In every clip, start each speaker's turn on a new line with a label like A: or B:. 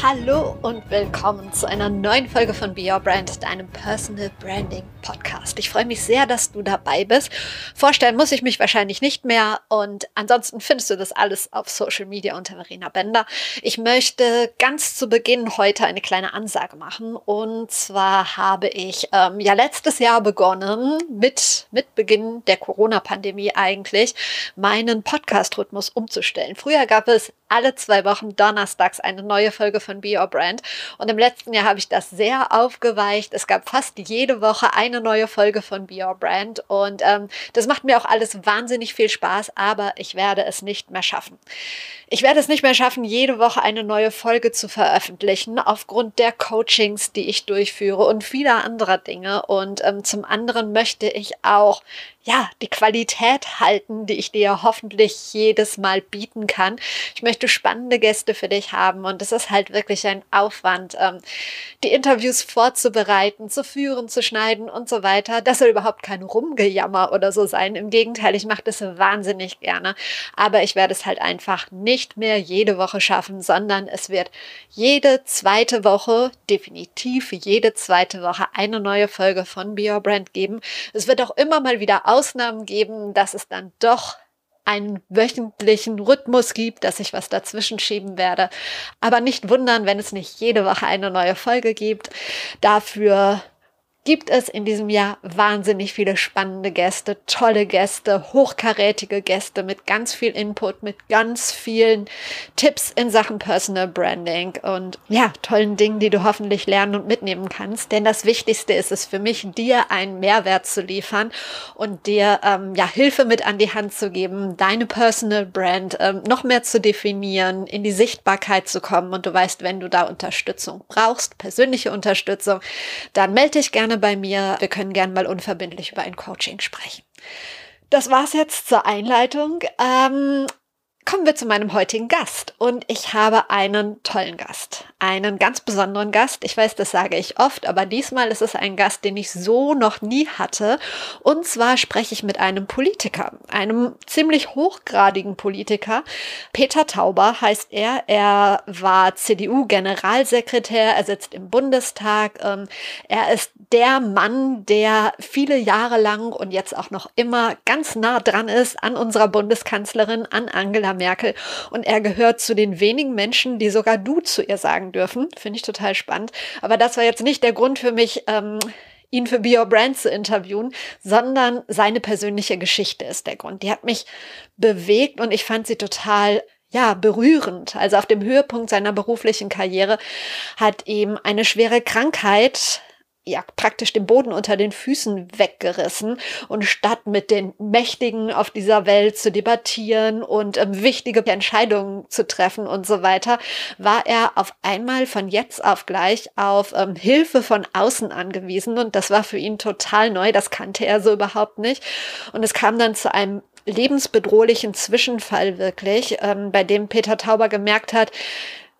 A: Hallo und willkommen zu einer neuen Folge von Be Your Brand, deinem Personal Branding Podcast. Ich freue mich sehr, dass du dabei bist. Vorstellen muss ich mich wahrscheinlich nicht mehr und ansonsten findest du das alles auf Social Media unter Verena Bender. Ich möchte ganz zu Beginn heute eine kleine Ansage machen und zwar habe ich ähm, ja letztes Jahr begonnen mit, mit Beginn der Corona-Pandemie eigentlich meinen Podcast-Rhythmus umzustellen. Früher gab es alle zwei Wochen donnerstags eine neue Folge von Be Your Brand. Und im letzten Jahr habe ich das sehr aufgeweicht. Es gab fast jede Woche eine neue Folge von Be Your Brand. Und ähm, das macht mir auch alles wahnsinnig viel Spaß, aber ich werde es nicht mehr schaffen. Ich werde es nicht mehr schaffen, jede Woche eine neue Folge zu veröffentlichen, aufgrund der Coachings, die ich durchführe und vieler anderer Dinge. Und ähm, zum anderen möchte ich auch ja, die Qualität halten, die ich dir hoffentlich jedes Mal bieten kann. Ich möchte spannende Gäste für dich haben und es ist halt wirklich ein Aufwand, ähm, die Interviews vorzubereiten, zu führen, zu schneiden und so weiter. Das soll überhaupt kein Rumgejammer oder so sein. Im Gegenteil, ich mache das wahnsinnig gerne. Aber ich werde es halt einfach nicht mehr jede Woche schaffen, sondern es wird jede zweite Woche, definitiv jede zweite Woche eine neue Folge von Be Brand geben. Es wird auch immer mal wieder aus Ausnahmen geben, dass es dann doch einen wöchentlichen Rhythmus gibt, dass ich was dazwischen schieben werde. Aber nicht wundern, wenn es nicht jede Woche eine neue Folge gibt. Dafür gibt es in diesem Jahr wahnsinnig viele spannende Gäste, tolle Gäste, hochkarätige Gäste mit ganz viel Input, mit ganz vielen Tipps in Sachen Personal Branding und ja, tollen Dingen, die du hoffentlich lernen und mitnehmen kannst. Denn das Wichtigste ist es für mich, dir einen Mehrwert zu liefern und dir ähm, ja Hilfe mit an die Hand zu geben, deine Personal Brand ähm, noch mehr zu definieren, in die Sichtbarkeit zu kommen. Und du weißt, wenn du da Unterstützung brauchst, persönliche Unterstützung, dann melde dich gerne bei mir. Wir können gern mal unverbindlich über ein Coaching sprechen. Das war's jetzt zur Einleitung. Ähm, Kommen wir zu meinem heutigen Gast. Und ich habe einen tollen Gast. Einen ganz besonderen Gast. Ich weiß, das sage ich oft, aber diesmal ist es ein Gast, den ich so noch nie hatte. Und zwar spreche ich mit einem Politiker, einem ziemlich hochgradigen Politiker. Peter Tauber heißt er. Er war CDU-Generalsekretär. Er sitzt im Bundestag. Ähm, er ist der Mann, der viele Jahre lang und jetzt auch noch immer ganz nah dran ist an unserer Bundeskanzlerin, an Angela Merkel. Und er gehört zu den wenigen Menschen, die sogar du zu ihr sagen dürfen. Finde ich total spannend. Aber das war jetzt nicht der Grund für mich, ähm, ihn für Be Your Brand zu interviewen, sondern seine persönliche Geschichte ist der Grund. Die hat mich bewegt und ich fand sie total ja, berührend. Also auf dem Höhepunkt seiner beruflichen Karriere hat ihm eine schwere Krankheit ja praktisch den Boden unter den Füßen weggerissen und statt mit den Mächtigen auf dieser Welt zu debattieren und ähm, wichtige Entscheidungen zu treffen und so weiter, war er auf einmal von jetzt auf gleich auf ähm, Hilfe von außen angewiesen und das war für ihn total neu, das kannte er so überhaupt nicht. Und es kam dann zu einem lebensbedrohlichen Zwischenfall wirklich, ähm, bei dem Peter Tauber gemerkt hat,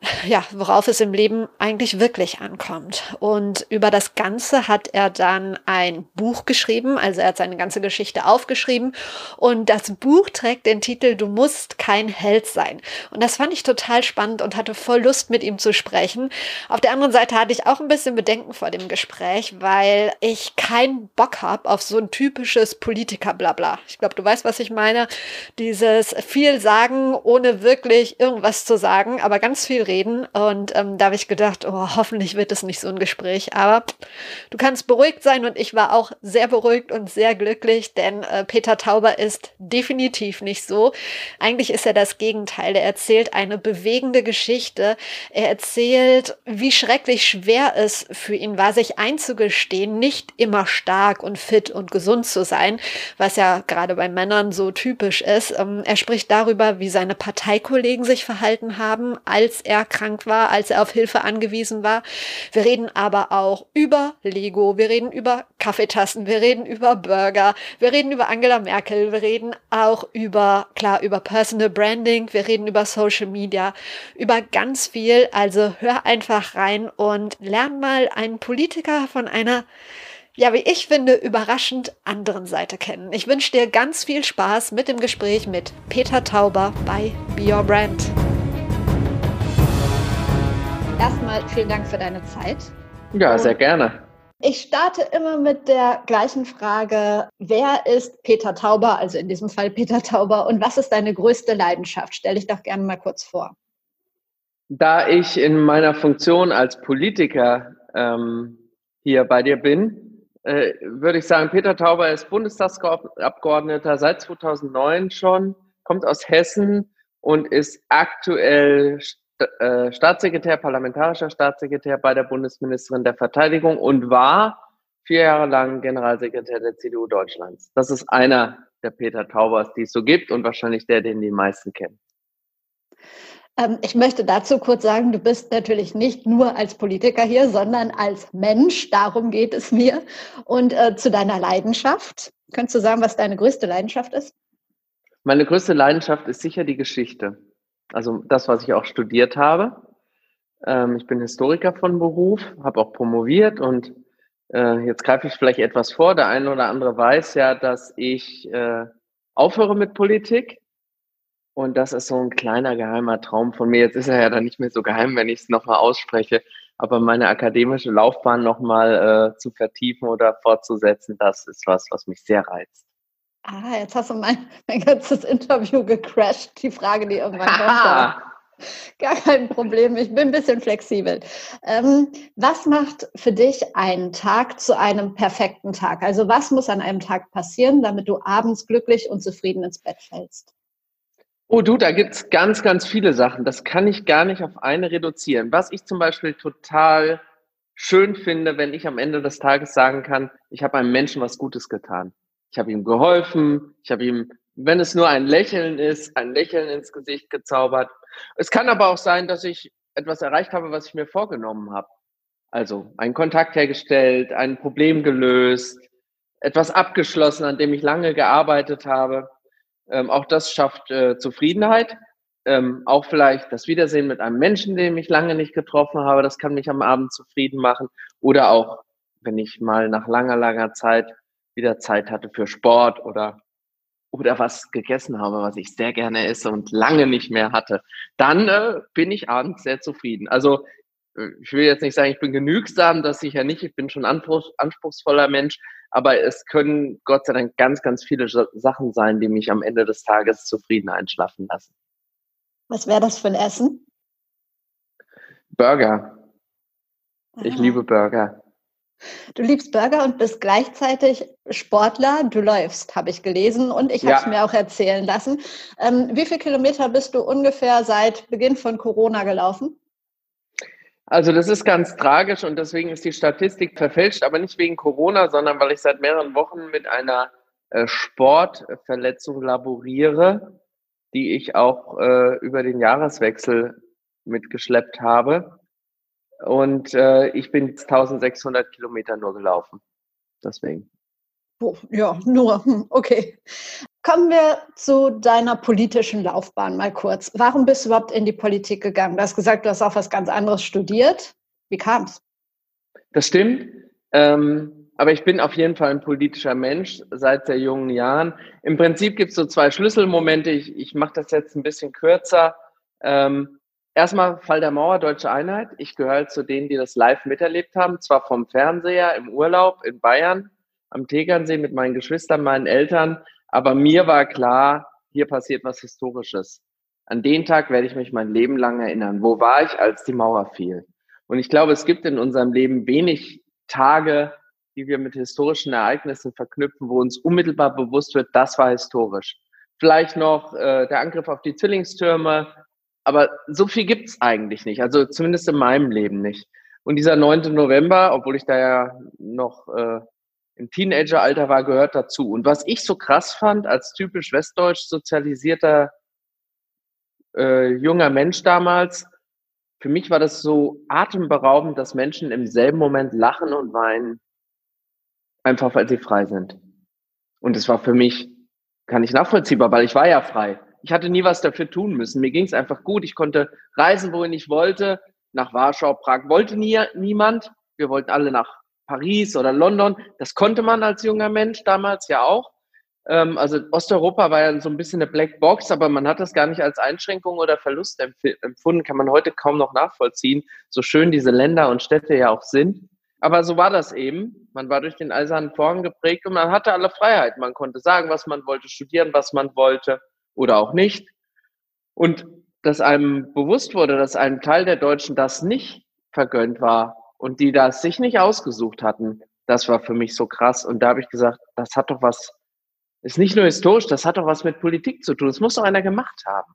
A: ja, worauf es im Leben eigentlich wirklich ankommt. Und über das Ganze hat er dann ein Buch geschrieben, also er hat seine ganze Geschichte aufgeschrieben und das Buch trägt den Titel Du musst kein Held sein. Und das fand ich total spannend und hatte voll Lust mit ihm zu sprechen. Auf der anderen Seite hatte ich auch ein bisschen Bedenken vor dem Gespräch, weil ich keinen Bock habe auf so ein typisches Politiker-Blabla. Ich glaube, du weißt, was ich meine. Dieses viel sagen, ohne wirklich irgendwas zu sagen, aber ganz viel reden. Und ähm, da habe ich gedacht, oh, hoffentlich wird es nicht so ein Gespräch. Aber du kannst beruhigt sein und ich war auch sehr beruhigt und sehr glücklich, denn äh, Peter Tauber ist definitiv nicht so. Eigentlich ist er das Gegenteil. Er erzählt eine bewegende Geschichte. Er erzählt, wie schrecklich schwer es für ihn war, sich einzugestehen, nicht immer stark und fit und gesund zu sein, was ja gerade bei Männern so typisch ist. Ähm, er spricht darüber, wie seine Parteikollegen sich verhalten haben, als er
B: er krank war, als er auf Hilfe angewiesen war. Wir reden aber auch über Lego, wir reden über Kaffeetassen, wir reden über Burger, wir reden über Angela Merkel, wir reden auch über, klar, über Personal Branding, wir reden über Social Media, über ganz viel. Also hör einfach rein und lern mal einen Politiker von einer ja, wie ich finde, überraschend anderen Seite kennen. Ich wünsche dir ganz viel Spaß mit dem Gespräch mit Peter Tauber bei Be Your Brand. Erstmal vielen Dank für deine Zeit.
C: Ja, sehr gerne.
B: Ich starte immer mit der gleichen Frage, wer ist Peter Tauber, also in diesem Fall Peter Tauber, und was ist deine größte Leidenschaft? Stell dich doch gerne mal kurz vor.
C: Da ich in meiner Funktion als Politiker ähm, hier bei dir bin, äh, würde ich sagen, Peter Tauber ist Bundestagsabgeordneter seit 2009 schon, kommt aus Hessen und ist aktuell äh, Staatssekretär, parlamentarischer Staatssekretär bei der Bundesministerin der Verteidigung und war vier Jahre lang Generalsekretär der CDU Deutschlands. Das ist einer der Peter Taubers, die es so gibt und wahrscheinlich der, den die meisten kennen.
B: Ähm, ich möchte dazu kurz sagen, du bist natürlich nicht nur als Politiker hier, sondern als Mensch. Darum geht es mir. Und äh, zu deiner Leidenschaft. Könntest du sagen, was deine größte Leidenschaft ist?
C: Meine größte Leidenschaft ist sicher die Geschichte. Also das, was ich auch studiert habe. Ähm, ich bin Historiker von Beruf, habe auch promoviert und äh, jetzt greife ich vielleicht etwas vor. Der eine oder andere weiß ja, dass ich äh, aufhöre mit Politik und das ist so ein kleiner geheimer Traum von mir. Jetzt ist er ja dann nicht mehr so geheim, wenn ich es nochmal ausspreche. Aber meine akademische Laufbahn nochmal äh, zu vertiefen oder fortzusetzen, das ist was, was mich sehr reizt.
B: Ah, jetzt hast du mein, mein ganzes Interview gecrashed. Die Frage, die irgendwann kommt. Gar kein Problem, ich bin ein bisschen flexibel. Ähm, was macht für dich einen Tag zu einem perfekten Tag? Also was muss an einem Tag passieren, damit du abends glücklich und zufrieden ins Bett fällst?
C: Oh du, da gibt's ganz, ganz viele Sachen. Das kann ich gar nicht auf eine reduzieren. Was ich zum Beispiel total schön finde, wenn ich am Ende des Tages sagen kann, ich habe einem Menschen was Gutes getan. Ich habe ihm geholfen, ich habe ihm, wenn es nur ein Lächeln ist, ein Lächeln ins Gesicht gezaubert. Es kann aber auch sein, dass ich etwas erreicht habe, was ich mir vorgenommen habe. Also einen Kontakt hergestellt, ein Problem gelöst, etwas abgeschlossen, an dem ich lange gearbeitet habe. Ähm, auch das schafft äh, Zufriedenheit. Ähm, auch vielleicht das Wiedersehen mit einem Menschen, den ich lange nicht getroffen habe, das kann mich am Abend zufrieden machen. Oder auch, wenn ich mal nach langer, langer Zeit wieder Zeit hatte für Sport oder, oder was gegessen habe, was ich sehr gerne esse und lange nicht mehr hatte, dann äh, bin ich abends sehr zufrieden. Also äh, ich will jetzt nicht sagen, ich bin genügsam, das sicher nicht. Ich bin schon anspruchsvoller Mensch, aber es können Gott sei Dank ganz, ganz viele Sachen sein, die mich am Ende des Tages zufrieden einschlafen lassen.
B: Was wäre das für ein Essen?
C: Burger. Aha. Ich liebe Burger.
B: Du liebst Burger und bist gleichzeitig Sportler. Du läufst, habe ich gelesen und ich habe es ja. mir auch erzählen lassen. Ähm, wie viele Kilometer bist du ungefähr seit Beginn von Corona gelaufen?
C: Also das ist ganz tragisch und deswegen ist die Statistik verfälscht, aber nicht wegen Corona, sondern weil ich seit mehreren Wochen mit einer äh, Sportverletzung laboriere, die ich auch äh, über den Jahreswechsel mitgeschleppt habe. Und äh, ich bin 1600 Kilometer nur gelaufen. Deswegen.
B: Oh, ja, nur. Hm, okay. Kommen wir zu deiner politischen Laufbahn mal kurz. Warum bist du überhaupt in die Politik gegangen? Du hast gesagt, du hast auch was ganz anderes studiert. Wie kam es?
C: Das stimmt. Ähm, aber ich bin auf jeden Fall ein politischer Mensch seit sehr jungen Jahren. Im Prinzip gibt es so zwei Schlüsselmomente. Ich, ich mache das jetzt ein bisschen kürzer. Ähm, erstmal Fall der Mauer, Deutsche Einheit. Ich gehöre zu denen, die das live miterlebt haben. Zwar vom Fernseher im Urlaub in Bayern am Tegernsee mit meinen Geschwistern, meinen Eltern. Aber mir war klar, hier passiert was Historisches. An den Tag werde ich mich mein Leben lang erinnern. Wo war ich, als die Mauer fiel? Und ich glaube, es gibt in unserem Leben wenig Tage, die wir mit historischen Ereignissen verknüpfen, wo uns unmittelbar bewusst wird, das war historisch. Vielleicht noch äh, der Angriff auf die Zwillingstürme, aber so viel gibt es eigentlich nicht, also zumindest in meinem Leben nicht. Und dieser 9. November, obwohl ich da ja noch äh, im Teenageralter war, gehört dazu. Und was ich so krass fand, als typisch westdeutsch sozialisierter äh, junger Mensch damals, für mich war das so atemberaubend, dass Menschen im selben Moment lachen und weinen, einfach weil sie frei sind. Und es war für mich, kann ich nachvollziehbar, weil ich war ja frei. Ich hatte nie was dafür tun müssen. Mir ging es einfach gut. Ich konnte reisen, wohin ich wollte. Nach Warschau, Prag wollte nie, niemand. Wir wollten alle nach Paris oder London. Das konnte man als junger Mensch damals ja auch. Ähm, also Osteuropa war ja so ein bisschen eine Black Box, aber man hat das gar nicht als Einschränkung oder Verlust empfunden. Kann man heute kaum noch nachvollziehen, so schön diese Länder und Städte ja auch sind. Aber so war das eben. Man war durch den eisernen Vorhang geprägt und man hatte alle Freiheit. Man konnte sagen, was man wollte, studieren, was man wollte oder auch nicht. Und dass einem bewusst wurde, dass einem Teil der Deutschen das nicht vergönnt war und die das sich nicht ausgesucht hatten, das war für mich so krass. Und da habe ich gesagt, das hat doch was, ist nicht nur historisch, das hat doch was mit Politik zu tun. Das muss doch einer gemacht haben.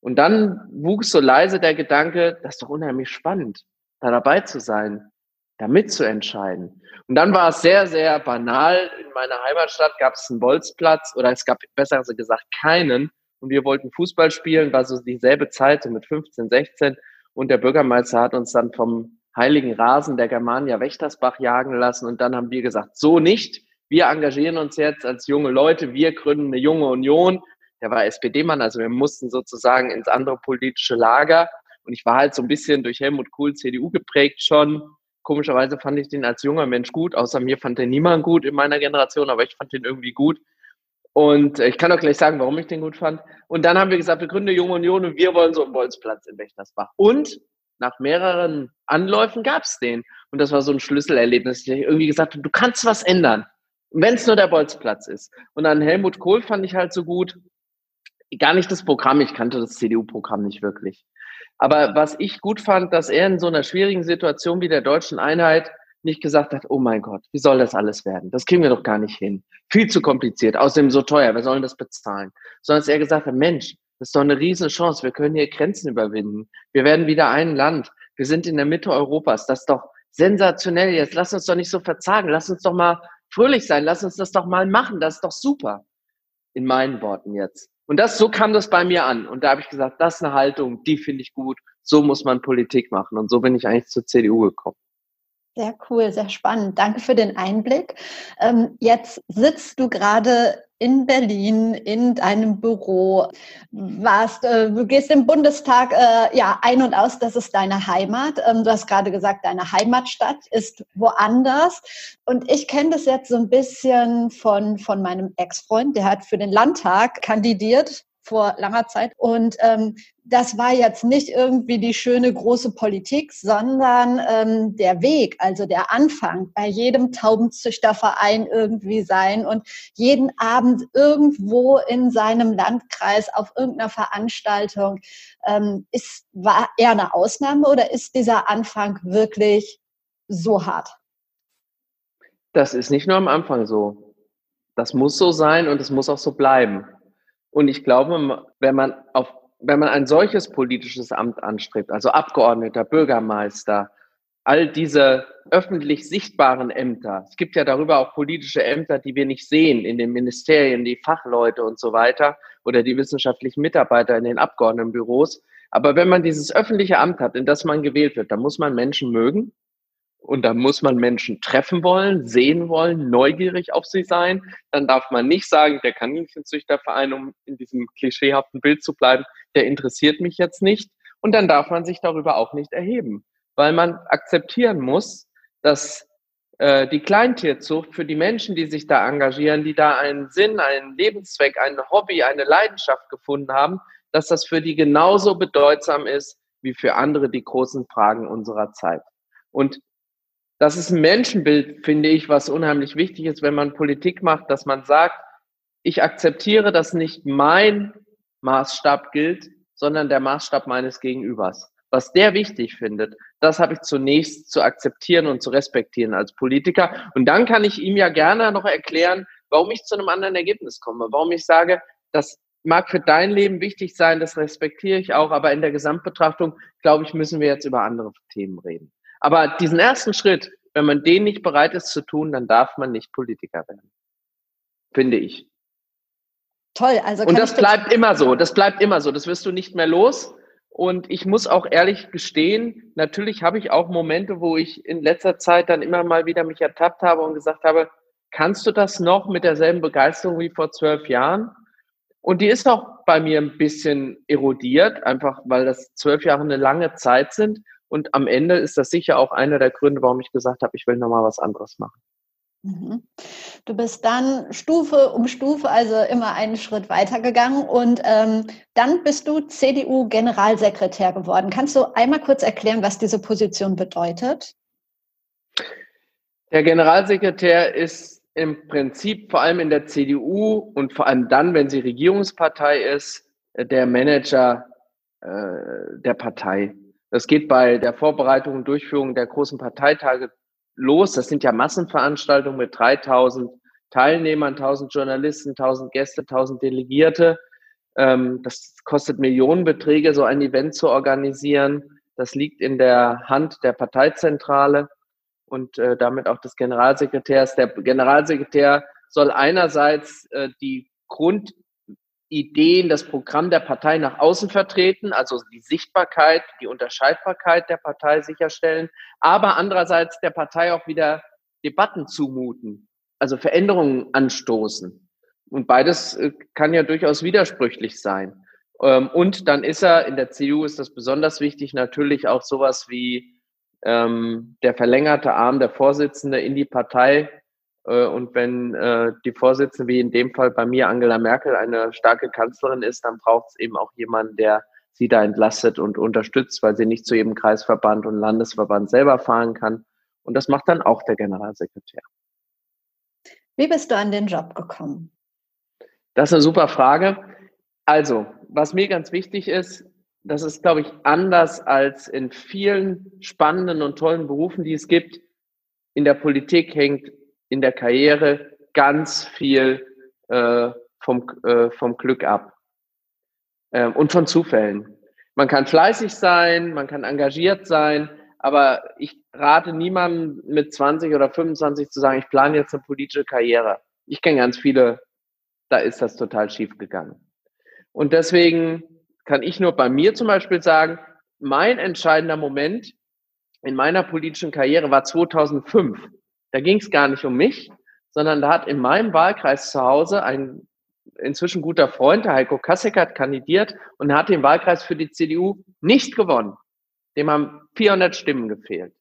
C: Und dann wuchs so leise der Gedanke, das ist doch unheimlich spannend, da dabei zu sein, da mitzuentscheiden. Und dann war es sehr, sehr banal. In meiner Heimatstadt gab es einen Bolzplatz oder es gab besser gesagt keinen. Und wir wollten Fußball spielen, war so dieselbe Zeit, so mit 15, 16. Und der Bürgermeister hat uns dann vom heiligen Rasen der Germania Wächtersbach jagen lassen. Und dann haben wir gesagt, so nicht. Wir engagieren uns jetzt als junge Leute. Wir gründen eine junge Union. Der war SPD-Mann, also wir mussten sozusagen ins andere politische Lager. Und ich war halt so ein bisschen durch Helmut Kohl CDU geprägt schon. Komischerweise fand ich den als junger Mensch gut. Außer mir fand den niemand gut in meiner Generation, aber ich fand den irgendwie gut. Und äh, ich kann auch gleich sagen, warum ich den gut fand. Und dann haben wir gesagt, wir gründen Junge Union und wir wollen so einen Bolzplatz in Wächtersbach. Und nach mehreren Anläufen gab es den. Und das war so ein Schlüsselerlebnis. Ich irgendwie gesagt habe, du kannst was ändern, wenn es nur der Bolzplatz ist. Und an Helmut Kohl fand ich halt so gut, gar nicht das Programm, ich kannte das CDU-Programm nicht wirklich. Aber was ich gut fand, dass er in so einer schwierigen Situation wie der deutschen Einheit nicht gesagt hat, oh mein Gott, wie soll das alles werden? Das kriegen wir doch gar nicht hin. Viel zu kompliziert, außerdem so teuer, wer soll das bezahlen? Sondern dass er gesagt hat, Mensch, das ist doch eine riesen Chance. Wir können hier Grenzen überwinden. Wir werden wieder ein Land. Wir sind in der Mitte Europas. Das ist doch sensationell. Jetzt lass uns doch nicht so verzagen. Lass uns doch mal fröhlich sein. Lass uns das doch mal machen. Das ist doch super. In meinen Worten jetzt. Und das, so kam das bei mir an. Und da habe ich gesagt, das ist eine Haltung, die finde ich gut. So muss man Politik machen. Und so bin ich eigentlich zur CDU gekommen.
B: Sehr cool, sehr spannend. Danke für den Einblick. Ähm, jetzt sitzt du gerade in Berlin in deinem Büro, warst, äh, du gehst im Bundestag äh, ja ein und aus, das ist deine Heimat. Ähm, du hast gerade gesagt, deine Heimatstadt ist woanders. Und ich kenne das jetzt so ein bisschen von, von meinem Ex-Freund, der hat für den Landtag kandidiert vor langer Zeit. Und ähm, das war jetzt nicht irgendwie die schöne große Politik, sondern ähm, der Weg, also der Anfang, bei jedem Taubenzüchterverein irgendwie sein und jeden Abend irgendwo in seinem Landkreis auf irgendeiner Veranstaltung. Ähm, ist, war eher eine Ausnahme oder ist dieser Anfang wirklich so hart?
C: Das ist nicht nur am Anfang so. Das muss so sein und es muss auch so bleiben. Und ich glaube, wenn man auf, wenn man ein solches politisches Amt anstrebt, also Abgeordneter, Bürgermeister, all diese öffentlich sichtbaren Ämter. Es gibt ja darüber auch politische Ämter, die wir nicht sehen in den Ministerien, die Fachleute und so weiter oder die wissenschaftlichen Mitarbeiter in den Abgeordnetenbüros. Aber wenn man dieses öffentliche Amt hat, in das man gewählt wird, dann muss man Menschen mögen, und da muss man Menschen treffen wollen, sehen wollen, neugierig auf sie sein. Dann darf man nicht sagen, der Kaninchenzüchterverein, um in diesem klischeehaften Bild zu bleiben, der interessiert mich jetzt nicht. Und dann darf man sich darüber auch nicht erheben, weil man akzeptieren muss, dass äh, die Kleintierzucht für die Menschen, die sich da engagieren, die da einen Sinn, einen Lebenszweck, ein Hobby, eine Leidenschaft gefunden haben, dass das für die genauso bedeutsam ist wie für andere die großen Fragen unserer Zeit. Und das ist ein Menschenbild, finde ich, was unheimlich wichtig ist, wenn man Politik macht, dass man sagt, ich akzeptiere, dass nicht mein Maßstab gilt, sondern der Maßstab meines Gegenübers. Was der wichtig findet, das habe ich zunächst zu akzeptieren und zu respektieren als Politiker. Und dann kann ich ihm ja gerne noch erklären, warum ich zu einem anderen Ergebnis komme, warum ich sage, das mag für dein Leben wichtig sein, das respektiere ich auch, aber in der Gesamtbetrachtung, glaube ich, müssen wir jetzt über andere Themen reden. Aber diesen ersten Schritt, wenn man den nicht bereit ist zu tun, dann darf man nicht Politiker werden. Finde ich.
B: Toll, also
C: und das bleibt immer so. Das bleibt immer so. Das wirst du nicht mehr los. Und ich muss auch ehrlich gestehen, natürlich habe ich auch Momente, wo ich in letzter Zeit dann immer mal wieder mich ertappt habe und gesagt habe, kannst du das noch mit derselben Begeisterung wie vor zwölf Jahren? Und die ist auch bei mir ein bisschen erodiert, einfach weil das zwölf Jahre eine lange Zeit sind. Und am Ende ist das sicher auch einer der Gründe, warum ich gesagt habe, ich will nochmal was anderes machen.
B: Mhm. Du bist dann Stufe um Stufe, also immer einen Schritt weiter gegangen und ähm, dann bist du CDU-Generalsekretär geworden. Kannst du einmal kurz erklären, was diese Position bedeutet?
C: Der Generalsekretär ist im Prinzip vor allem in der CDU und vor allem dann, wenn sie Regierungspartei ist, der Manager äh, der Partei. Das geht bei der Vorbereitung und Durchführung der großen Parteitage los. Das sind ja Massenveranstaltungen mit 3000 Teilnehmern, 1000 Journalisten, 1000 Gäste, 1000 Delegierte. Ähm, das kostet Millionenbeträge, so ein Event zu organisieren. Das liegt in der Hand der Parteizentrale und äh, damit auch des Generalsekretärs. Der Generalsekretär soll einerseits äh, die Grund Ideen, das Programm der Partei nach außen vertreten, also die Sichtbarkeit, die Unterscheidbarkeit der Partei sicherstellen, aber andererseits der Partei auch wieder Debatten zumuten, also Veränderungen anstoßen. Und beides äh, kann ja durchaus widersprüchlich sein. Ähm, und dann ist er, in der CDU ist das besonders wichtig, natürlich auch sowas wie ähm, der verlängerte Arm der Vorsitzende in die Partei und wenn äh, die Vorsitzende, wie in dem Fall bei mir Angela Merkel, eine starke Kanzlerin ist, dann braucht es eben auch jemanden, der sie da entlastet und unterstützt, weil sie nicht zu jedem Kreisverband und Landesverband selber fahren kann. Und das macht dann auch der Generalsekretär.
B: Wie bist du an den Job gekommen?
C: Das ist eine super Frage. Also, was mir ganz wichtig ist, das ist, glaube ich, anders als in vielen spannenden und tollen Berufen, die es gibt. In der Politik hängt in der Karriere ganz viel äh, vom, äh, vom Glück ab äh, und von Zufällen. Man kann fleißig sein, man kann engagiert sein, aber ich rate niemandem mit 20 oder 25 zu sagen, ich plane jetzt eine politische Karriere. Ich kenne ganz viele, da ist das total schief gegangen. Und deswegen kann ich nur bei mir zum Beispiel sagen, mein entscheidender Moment in meiner politischen Karriere war 2005. Da ging es gar nicht um mich, sondern da hat in meinem Wahlkreis zu Hause ein inzwischen guter Freund, der Heiko Kassek, hat kandidiert und hat den Wahlkreis für die CDU nicht gewonnen. Dem haben 400 Stimmen gefehlt.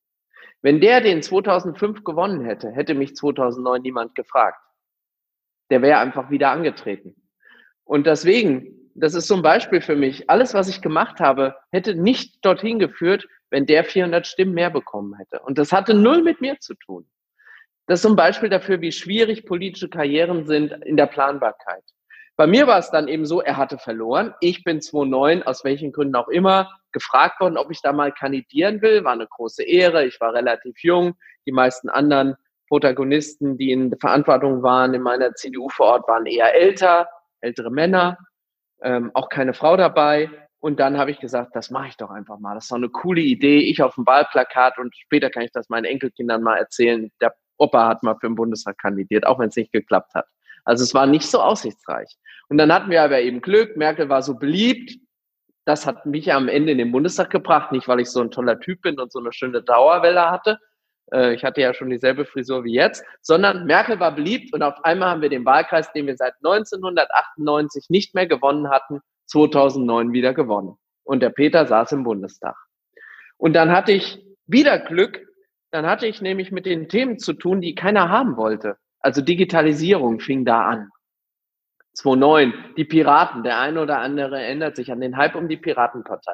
C: Wenn der den 2005 gewonnen hätte, hätte mich 2009 niemand gefragt. Der wäre einfach wieder angetreten. Und deswegen, das ist so ein Beispiel für mich. Alles, was ich gemacht habe, hätte nicht dorthin geführt, wenn der 400 Stimmen mehr bekommen hätte. Und das hatte null mit mir zu tun. Das ist so ein Beispiel dafür, wie schwierig politische Karrieren sind in der Planbarkeit. Bei mir war es dann eben so, er hatte verloren. Ich bin 2009, aus welchen Gründen auch immer, gefragt worden, ob ich da mal kandidieren will. War eine große Ehre. Ich war relativ jung. Die meisten anderen Protagonisten, die in Verantwortung waren in meiner CDU vor Ort, waren eher älter, ältere Männer, ähm, auch keine Frau dabei. Und dann habe ich gesagt, das mache ich doch einfach mal. Das ist doch eine coole Idee. Ich auf dem Wahlplakat und später kann ich das meinen Enkelkindern mal erzählen. Der Opa hat mal für den Bundestag kandidiert, auch wenn es nicht geklappt hat. Also es war nicht so aussichtsreich. Und dann hatten wir aber eben Glück, Merkel war so beliebt. Das hat mich am Ende in den Bundestag gebracht, nicht weil ich so ein toller Typ bin und so eine schöne Dauerwelle hatte. Äh, ich hatte ja schon dieselbe Frisur wie jetzt, sondern Merkel war beliebt und auf einmal haben wir den Wahlkreis, den wir seit 1998 nicht mehr gewonnen hatten, 2009 wieder gewonnen. Und der Peter saß im Bundestag. Und dann hatte ich wieder Glück, dann hatte ich nämlich mit den Themen zu tun, die keiner haben wollte. Also Digitalisierung fing da an. 2009, die Piraten, der eine oder andere erinnert sich an den Hype um die Piratenpartei.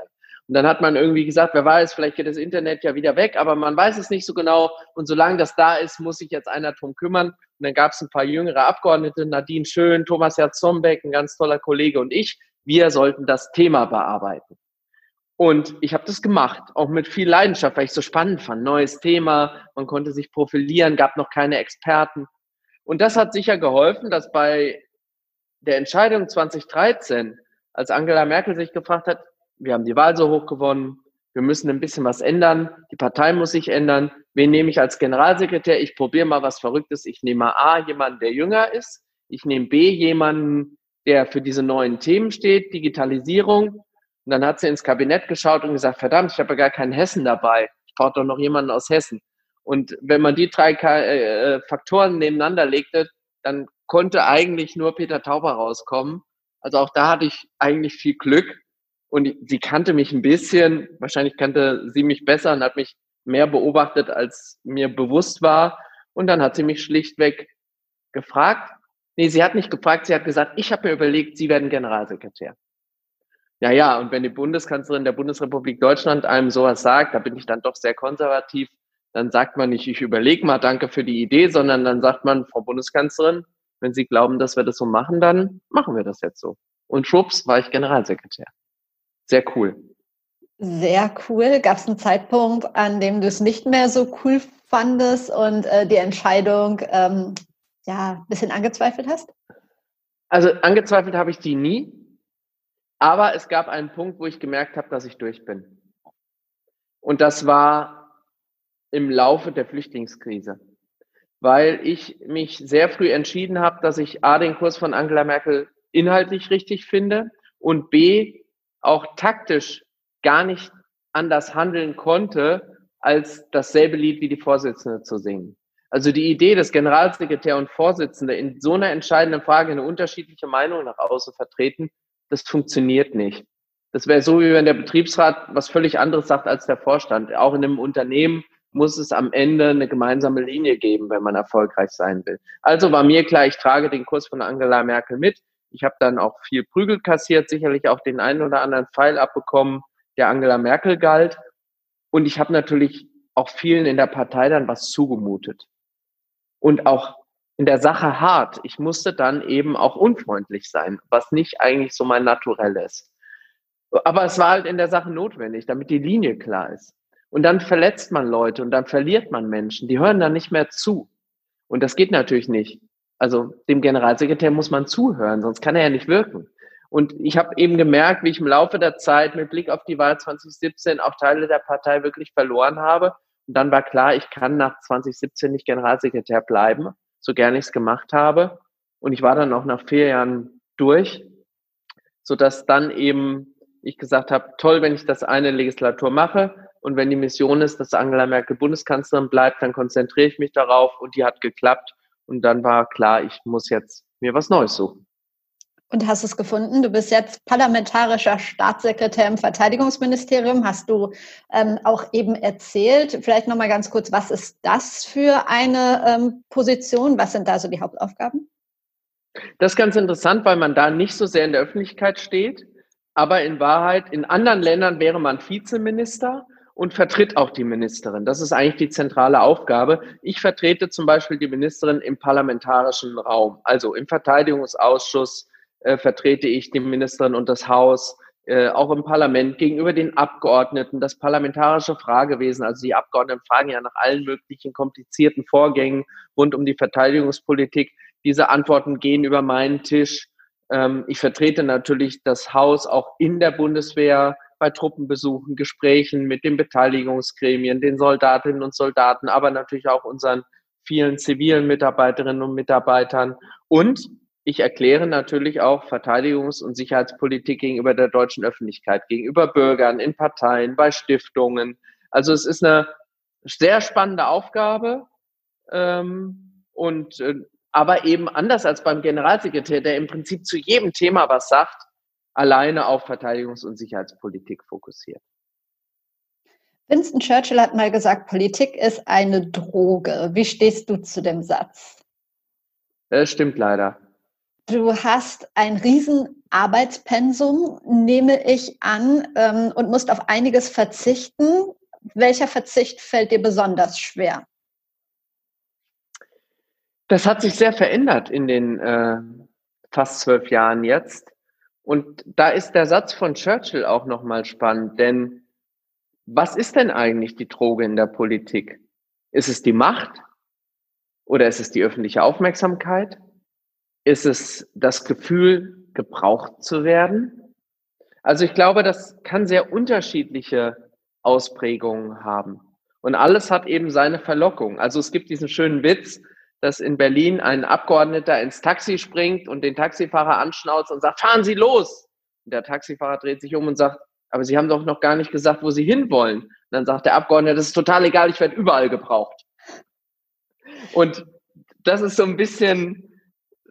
C: Und dann hat man irgendwie gesagt, wer weiß, vielleicht geht das Internet ja wieder weg, aber man weiß es nicht so genau. Und solange das da ist, muss sich jetzt einer drum kümmern. Und dann gab es ein paar jüngere Abgeordnete, Nadine Schön, Thomas Herzombeck, ein ganz toller Kollege und ich. Wir sollten das Thema bearbeiten. Und ich habe das gemacht, auch mit viel Leidenschaft, weil ich es so spannend fand. Neues Thema, man konnte sich profilieren, gab noch keine Experten. Und das hat sicher geholfen, dass bei der Entscheidung 2013, als Angela Merkel sich gefragt hat, wir haben die Wahl so hoch gewonnen, wir müssen ein bisschen was ändern, die Partei muss sich ändern. Wen nehme ich als Generalsekretär? Ich probiere mal was Verrücktes. Ich nehme A, jemanden, der jünger ist. Ich nehme B, jemanden, der für diese neuen Themen steht, Digitalisierung Und dann hat sie ins Kabinett geschaut und gesagt, verdammt, ich habe ja gar keinen Hessen dabei. Ich brauche doch noch jemanden aus Hessen. Und wenn man die drei äh, äh, Faktoren nebeneinander legte, dann konnte eigentlich nur Peter Tauber rauskommen. Also auch da hatte ich eigentlich viel Glück. Und sie kannte mich ein bisschen, wahrscheinlich kannte sie mich besser und hat mich mehr beobachtet, als mir bewusst war. Und dann hat sie mich schlichtweg gefragt. Nee, sie hat nicht gefragt, sie hat gesagt, ich habe mir überlegt, Sie werden Generalsekretär. Ja, ja, und wenn die Bundeskanzlerin der Bundesrepublik Deutschland einem sowas sagt, da bin ich dann doch sehr konservativ, dann sagt man nicht, ich überlege mal, danke für die Idee, sondern dann sagt man, Frau Bundeskanzlerin, wenn Sie glauben, dass wir das so machen, dann machen wir das jetzt so. Und schwupps war ich Generalsekretär. Sehr cool.
B: Sehr cool. Gab es einen Zeitpunkt, an dem du es nicht mehr so cool fandest und äh, die Entscheidung ähm, ja ein bisschen angezweifelt hast?
C: Also angezweifelt habe ich die nie. Aber es gab einen Punkt, wo ich gemerkt habe, dass ich durch bin. Und das war im Laufe der Flüchtlingskrise, weil ich mich sehr früh entschieden habe, dass ich A, den Kurs von Angela Merkel inhaltlich richtig finde und B, auch taktisch gar nicht anders handeln konnte, als dasselbe Lied wie die Vorsitzende zu singen. Also die Idee, dass Generalsekretär und Vorsitzende in so einer entscheidenden Frage eine unterschiedliche Meinung nach außen vertreten, das funktioniert nicht. Das wäre so, wie wenn der Betriebsrat was völlig anderes sagt als der Vorstand. Auch in einem Unternehmen muss es am Ende eine gemeinsame Linie geben, wenn man erfolgreich sein will. Also war mir klar, ich trage den Kurs von Angela Merkel mit. Ich habe dann auch viel Prügel kassiert, sicherlich auch den einen oder anderen Pfeil abbekommen, der Angela Merkel galt. Und ich habe natürlich auch vielen in der Partei dann was zugemutet. Und auch in der Sache hart. Ich musste dann eben auch unfreundlich sein, was nicht eigentlich so mein Naturell ist. Aber es war halt in der Sache notwendig, damit die Linie klar ist. Und dann verletzt man Leute und dann verliert man Menschen. Die hören dann nicht mehr zu. Und das geht natürlich nicht. Also dem Generalsekretär muss man zuhören, sonst kann er ja nicht wirken. Und ich habe eben gemerkt, wie ich im Laufe der Zeit mit Blick auf die Wahl 2017 auch Teile der Partei wirklich verloren habe. Und dann war klar, ich kann nach 2017 nicht Generalsekretär bleiben so gerne ich es gemacht habe. Und ich war dann auch nach vier Jahren durch, so dass dann eben ich gesagt habe, toll, wenn ich das eine Legislatur mache und wenn die Mission ist, dass Angela Merkel Bundeskanzlerin bleibt, dann konzentriere ich mich darauf und die hat geklappt. Und dann war klar, ich muss jetzt mir was Neues suchen.
B: Und hast es gefunden? Du bist jetzt parlamentarischer Staatssekretär im Verteidigungsministerium. Hast du ähm, auch eben erzählt? Vielleicht noch mal ganz kurz, was ist das für eine ähm, Position? Was sind da so die Hauptaufgaben?
C: Das ist ganz interessant, weil man da nicht so sehr in der Öffentlichkeit steht. Aber in Wahrheit, in anderen Ländern wäre man Vizeminister und vertritt auch die Ministerin. Das ist eigentlich die zentrale Aufgabe. Ich vertrete zum Beispiel die Ministerin im parlamentarischen Raum, also im Verteidigungsausschuss, äh, vertrete ich die Ministerin und das Haus, äh, auch im Parlament gegenüber den Abgeordneten, das parlamentarische Fragewesen. Also die Abgeordneten fragen ja nach allen möglichen komplizierten Vorgängen rund um die Verteidigungspolitik. Diese Antworten gehen über meinen Tisch. Ähm, ich vertrete natürlich das Haus auch in der Bundeswehr bei Truppenbesuchen, Gesprächen mit den Beteiligungsgremien, den Soldatinnen und Soldaten, aber natürlich auch unseren vielen zivilen Mitarbeiterinnen und Mitarbeitern. Und ich erkläre natürlich auch Verteidigungs- und Sicherheitspolitik gegenüber der deutschen Öffentlichkeit, gegenüber Bürgern, in Parteien, bei Stiftungen. Also es ist eine sehr spannende Aufgabe ähm, und äh, aber eben anders als beim Generalsekretär, der im Prinzip zu jedem Thema was sagt, alleine auf Verteidigungs- und Sicherheitspolitik fokussiert.
B: Winston Churchill hat mal gesagt, Politik ist eine Droge. Wie stehst du zu dem Satz?
C: Das stimmt leider.
B: Du hast ein Riesenarbeitspensum, nehme ich an, ähm, und musst auf einiges verzichten. Welcher Verzicht fällt dir besonders schwer?
C: Das hat sich sehr verändert in den äh, fast zwölf Jahren jetzt. Und da ist der Satz von Churchill auch nochmal spannend, denn was ist denn eigentlich die Droge in der Politik? Ist es die Macht oder ist es die öffentliche Aufmerksamkeit? Ist es das Gefühl, gebraucht zu werden? Also ich glaube, das kann sehr unterschiedliche Ausprägungen haben. Und alles hat eben seine Verlockung. Also es gibt diesen schönen Witz, dass in Berlin ein Abgeordneter ins Taxi springt und den Taxifahrer anschnauzt und sagt, fahren Sie los! Und der Taxifahrer dreht sich um und sagt, aber Sie haben doch noch gar nicht gesagt, wo Sie hinwollen. Und dann sagt der Abgeordnete, das ist total egal, ich werde überall gebraucht. Und das ist so ein bisschen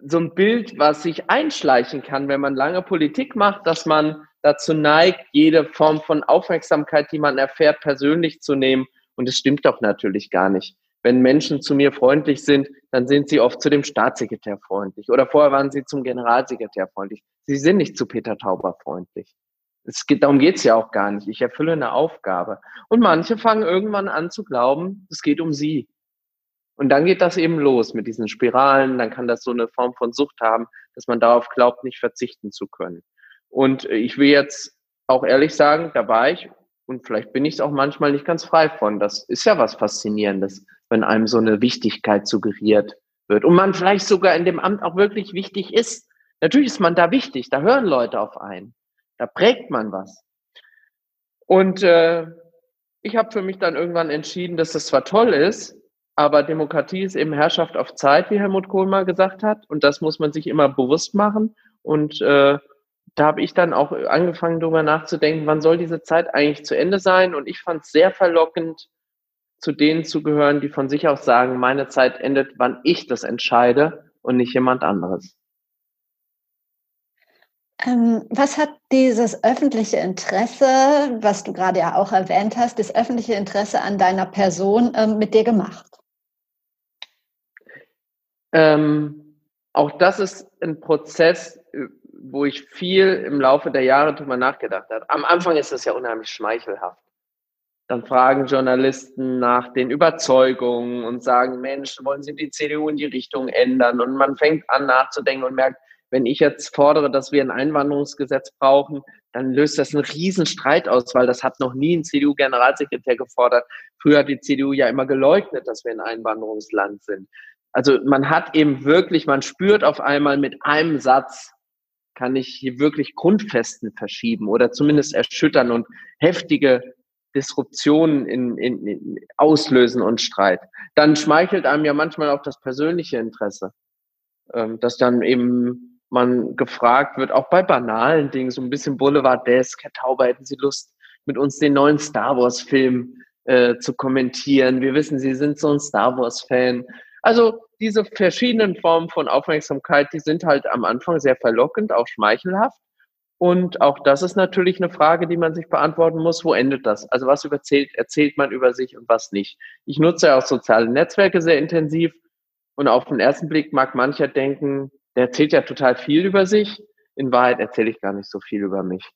C: so ein Bild, was sich einschleichen kann, wenn man lange Politik macht, dass man dazu neigt, jede Form von Aufmerksamkeit, die man erfährt, persönlich zu nehmen. Und es stimmt doch natürlich gar nicht. Wenn Menschen zu mir freundlich sind, dann sind sie oft zu dem Staatssekretär freundlich. Oder vorher waren sie zum Generalsekretär freundlich. Sie sind nicht zu Peter Tauber freundlich. Es geht, darum geht's ja auch gar nicht. Ich erfülle eine Aufgabe. Und manche fangen irgendwann an zu glauben, es geht um sie. Und dann geht das eben los mit diesen Spiralen. Dann kann das so eine Form von Sucht haben, dass man darauf glaubt, nicht verzichten zu können. Und ich will jetzt auch ehrlich sagen, da war ich und vielleicht bin ich es auch manchmal nicht ganz frei von. Das ist ja was Faszinierendes, wenn einem so eine Wichtigkeit suggeriert wird und man vielleicht sogar in dem Amt auch wirklich wichtig ist. Natürlich ist man da wichtig, da hören Leute auf einen, da prägt man was. Und äh, ich habe für mich dann irgendwann entschieden, dass das zwar toll ist, aber Demokratie ist eben Herrschaft auf Zeit, wie Helmut Kohl mal gesagt hat. Und das muss man sich immer bewusst machen. Und äh, da habe ich dann auch angefangen, darüber nachzudenken, wann soll diese Zeit eigentlich zu Ende sein? Und ich fand es sehr verlockend, zu denen zu gehören, die von sich aus sagen, meine Zeit endet, wann ich das entscheide und nicht jemand anderes.
B: Ähm, was hat dieses öffentliche Interesse, was du gerade ja auch erwähnt hast, das öffentliche Interesse an deiner Person ähm, mit dir gemacht?
C: Ähm, auch das ist ein Prozess, wo ich viel im Laufe der Jahre drüber nachgedacht habe. Am Anfang ist es ja unheimlich schmeichelhaft. Dann fragen Journalisten nach den Überzeugungen und sagen, Mensch, wollen Sie die CDU in die Richtung ändern? Und man fängt an nachzudenken und merkt, wenn ich jetzt fordere, dass wir ein Einwanderungsgesetz brauchen, dann löst das einen riesen Streit aus, weil das hat noch nie ein CDU-Generalsekretär gefordert. Früher hat die CDU ja immer geleugnet, dass wir ein Einwanderungsland sind. Also man hat eben wirklich, man spürt auf einmal mit einem Satz, kann ich hier wirklich Grundfesten verschieben oder zumindest erschüttern und heftige Disruptionen in, in, in auslösen und Streit. Dann schmeichelt einem ja manchmal auch das persönliche Interesse, ähm, dass dann eben man gefragt wird, auch bei banalen Dingen, so ein bisschen Boulevard Desk, Herr Tauber, hätten Sie Lust, mit uns den neuen Star Wars Film äh, zu kommentieren? Wir wissen, Sie sind so ein Star Wars Fan. Also diese verschiedenen Formen von Aufmerksamkeit, die sind halt am Anfang sehr verlockend, auch schmeichelhaft. Und auch das ist natürlich eine Frage, die man sich beantworten muss. Wo endet das? Also was überzählt, erzählt man über sich und was nicht? Ich nutze ja auch soziale Netzwerke sehr intensiv. Und auf den ersten Blick mag mancher denken, der erzählt ja total viel über sich. In Wahrheit erzähle ich gar nicht so viel über mich.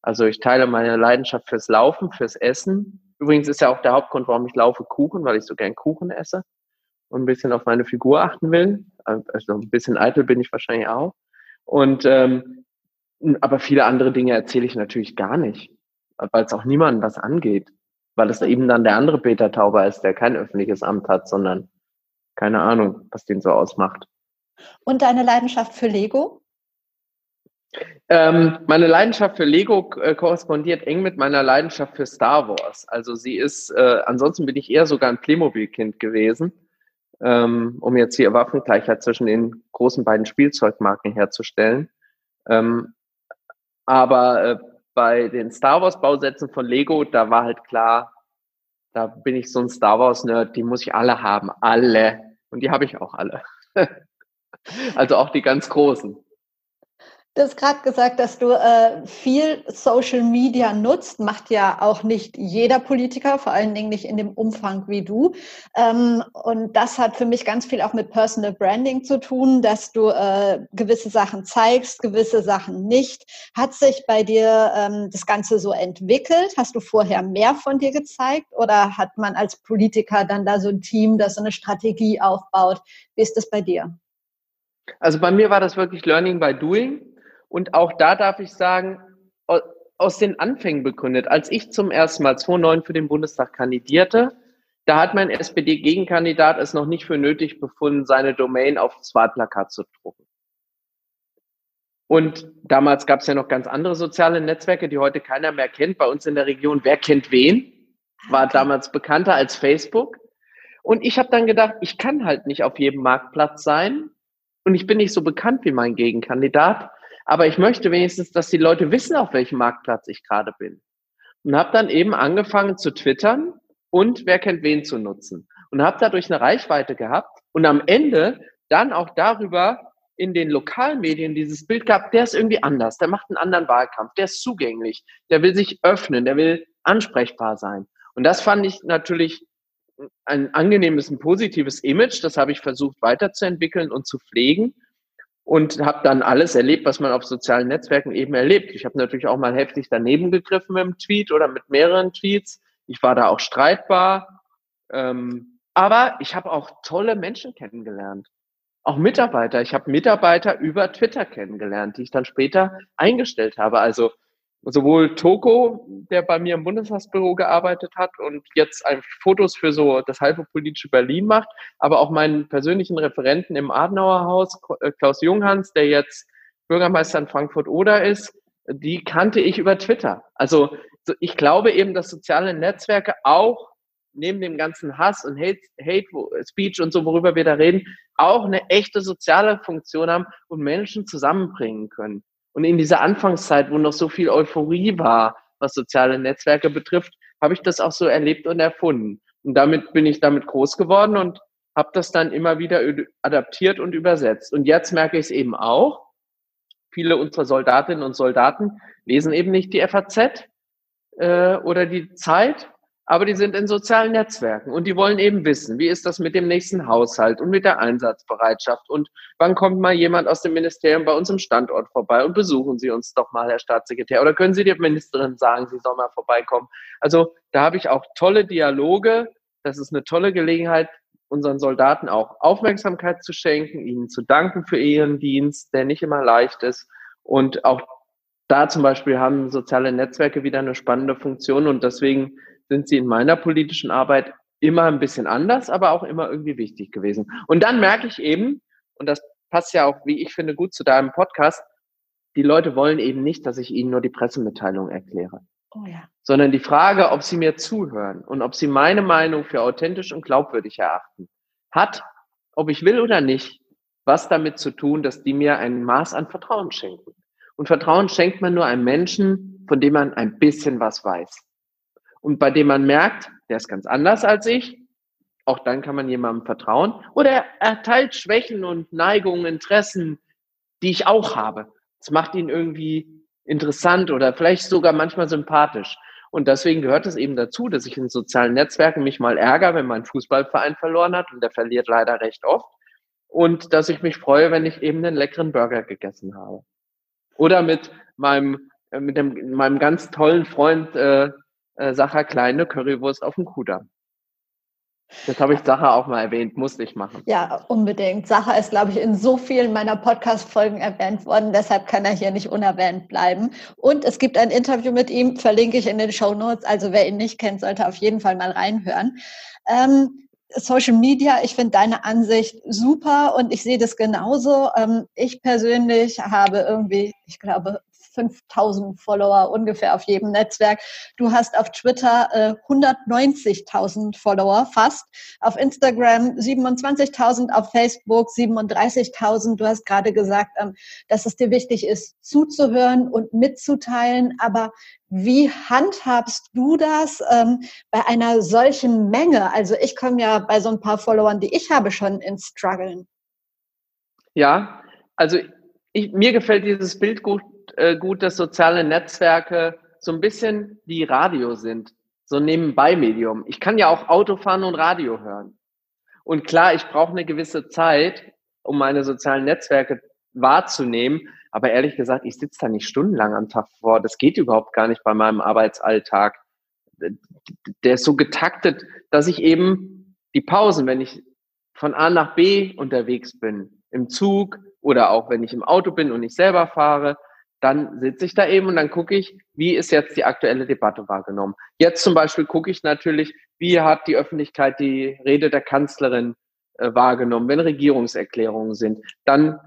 C: Also ich teile meine Leidenschaft fürs Laufen, fürs Essen. Übrigens ist ja auch der Hauptgrund, warum ich laufe, Kuchen, weil ich so gern Kuchen esse und ein bisschen auf meine Figur achten will. Also ein bisschen eitel bin ich wahrscheinlich auch. Und ähm, aber viele andere Dinge erzähle ich natürlich gar nicht, weil es auch niemandem was angeht, weil es eben dann der andere Peter Tauber ist, der kein öffentliches Amt hat, sondern keine Ahnung, was den so ausmacht.
B: Und deine Leidenschaft für Lego?
C: Ähm, meine Leidenschaft für Lego äh, korrespondiert eng mit meiner Leidenschaft für Star Wars. Also sie ist, äh, ansonsten bin ich eher sogar ein Playmobil-Kind gewesen ähm, um jetzt hier Waffengleichheit zwischen den großen beiden Spielzeugmarken herzustellen. Ähm, aber äh, bei den Star Wars Bausätzen von Lego, da war halt klar, da bin ich so ein Star Wars Nerd, die muss ich alle haben, alle. Und die habe ich auch alle. also auch die ganz großen.
B: Du hast gerade gesagt, dass du äh, viel Social Media nutzt. Macht ja auch nicht jeder Politiker, vor allen Dingen nicht in dem Umfang wie du. Ähm, und das hat für mich ganz viel auch mit Personal Branding zu tun, dass du äh, gewisse Sachen zeigst, gewisse Sachen nicht. Hat sich bei dir ähm, das Ganze so entwickelt? Hast du vorher mehr von dir gezeigt oder hat man als Politiker dann da so ein Team, das so eine Strategie aufbaut? Wie ist das bei dir?
C: Also bei mir war das wirklich Learning by Doing. Und auch da darf ich sagen, aus den Anfängen begründet. Als ich zum ersten Mal 2009 für den Bundestag kandidierte, da hat mein SPD-Gegenkandidat es noch nicht für nötig befunden, seine Domain aufs Wahlplakat zu drucken. Und damals gab es ja noch ganz andere soziale Netzwerke, die heute keiner mehr kennt. Bei uns in der Region, wer kennt wen? War damals bekannter als Facebook. Und ich habe dann gedacht, ich kann halt nicht auf jedem Marktplatz sein. Und ich bin nicht so bekannt wie mein Gegenkandidat. Aber ich möchte wenigstens, dass die Leute wissen, auf welchem Marktplatz ich gerade bin. und habe dann eben angefangen zu twittern und wer kennt wen zu nutzen und habe dadurch eine Reichweite gehabt und am Ende dann auch darüber in den Lokalmedien dieses Bild gehabt, der ist irgendwie anders, der macht einen anderen Wahlkampf, der ist zugänglich, der will sich öffnen, der will ansprechbar sein. Und das fand ich natürlich ein angenehmes, ein positives Image. Das habe ich versucht weiterzuentwickeln und zu pflegen und habe dann alles erlebt, was man auf sozialen Netzwerken eben erlebt. Ich habe natürlich auch mal heftig daneben gegriffen mit einem Tweet oder mit mehreren Tweets. Ich war da auch streitbar. Ähm, aber ich habe auch tolle Menschen kennengelernt. Auch Mitarbeiter. Ich habe Mitarbeiter über Twitter kennengelernt, die ich dann später eingestellt habe. Also sowohl Toko, der bei mir im Bundestagsbüro gearbeitet hat und jetzt Fotos für so das halbe politische Berlin macht, aber auch meinen persönlichen Referenten im Adenauer Haus, äh, Klaus Junghans, der jetzt Bürgermeister in Frankfurt-Oder ist, die kannte ich über Twitter. Also ich glaube eben, dass soziale Netzwerke auch neben dem ganzen Hass und Hate, Hate Speech und so, worüber wir da reden, auch eine echte soziale Funktion haben und Menschen zusammenbringen können. Und in dieser Anfangszeit, wo noch so viel Euphorie war, was soziale Netzwerke betrifft, habe ich das auch so erlebt und erfunden. Und damit bin ich damit groß geworden und habe das dann immer wieder adaptiert und übersetzt. Und jetzt merke ich es eben auch. Viele unserer Soldatinnen und Soldaten lesen eben nicht die FAZ äh, oder die Zeit, aber die sind in sozialen Netzwerken und die wollen eben wissen, wie ist das mit dem nächsten Haushalt und mit der Einsatzbereitschaft und wann kommt mal jemand aus dem Ministerium bei uns im Standort vorbei und besuchen Sie uns doch mal, Herr Staatssekretär, oder können Sie der Ministerin sagen, sie soll mal vorbeikommen. Also da habe ich auch tolle Dialoge. Das ist eine tolle Gelegenheit, unseren Soldaten auch Aufmerksamkeit zu schenken, ihnen zu danken für ihren Dienst, der nicht immer leicht ist und auch da zum Beispiel haben soziale Netzwerke wieder eine spannende Funktion und deswegen sind sie in meiner politischen Arbeit immer ein bisschen anders, aber auch immer irgendwie wichtig gewesen. Und dann merke ich eben, und das passt ja auch, wie ich finde, gut zu deinem Podcast, die Leute wollen eben nicht, dass ich ihnen nur die Pressemitteilung erkläre. Oh ja. Sondern die Frage, ob sie mir zuhören und ob sie meine Meinung für authentisch und glaubwürdig erachten, hat, ob ich will oder nicht, was damit zu tun, dass die mir ein Maß an Vertrauen schenken. Und Vertrauen schenkt man nur einem Menschen, von dem man ein bisschen was weiß und bei dem man merkt, der ist ganz anders als ich, auch dann kann man jemandem vertrauen. Oder er teilt Schwächen und Neigungen, Interessen, die ich auch habe. Das macht ihn irgendwie interessant oder vielleicht sogar manchmal sympathisch. Und deswegen gehört es eben dazu, dass ich in sozialen Netzwerken mich mal ärgere, wenn mein Fußballverein verloren hat und der verliert leider recht oft. Und dass ich mich freue, wenn ich eben einen leckeren Burger gegessen habe. Oder mit meinem, äh, mit dem, meinem ganz tollen Freund äh, äh, Sacher kleine Currywurst auf dem Kudamm. Das habe ich Sacher auch mal erwähnt, musste ich machen.
B: Ja, unbedingt. Sacher ist, glaube ich, in so vielen meiner Podcast-Folgen erwähnt worden, deshalb kann er hier nicht unerwähnt bleiben. Und es gibt ein Interview mit ihm, verlinke ich in den Show Notes. Also wer ihn nicht kennt, sollte auf jeden Fall mal reinhören. Ähm, Social Media, ich finde deine Ansicht super und ich sehe das genauso. Ähm, ich persönlich habe irgendwie, ich glaube, 5000 Follower ungefähr auf jedem Netzwerk. Du hast auf Twitter äh, 190.000 Follower fast, auf Instagram 27.000, auf Facebook 37.000. Du hast gerade gesagt, ähm, dass es dir wichtig ist, zuzuhören und mitzuteilen. Aber wie handhabst du das ähm, bei einer solchen Menge? Also ich komme ja bei so ein paar Followern, die ich habe, schon ins Struggeln.
C: Ja, also ich, mir gefällt dieses Bild gut, äh, gut, dass soziale Netzwerke so ein bisschen wie Radio sind, so ein Nebenbei-Medium. Ich kann ja auch Auto fahren und Radio hören. Und klar, ich brauche eine gewisse Zeit, um meine sozialen Netzwerke wahrzunehmen. Aber ehrlich gesagt, ich sitze da nicht stundenlang am Tag vor. Das geht überhaupt gar nicht bei meinem Arbeitsalltag. Der ist so getaktet, dass ich eben die Pausen, wenn ich von A nach B unterwegs bin, im Zug oder auch wenn ich im Auto bin und ich selber fahre, dann sitze ich da eben und dann gucke ich, wie ist jetzt die aktuelle Debatte wahrgenommen. Jetzt zum Beispiel gucke ich natürlich, wie hat die Öffentlichkeit die Rede der Kanzlerin äh, wahrgenommen, wenn Regierungserklärungen sind. Dann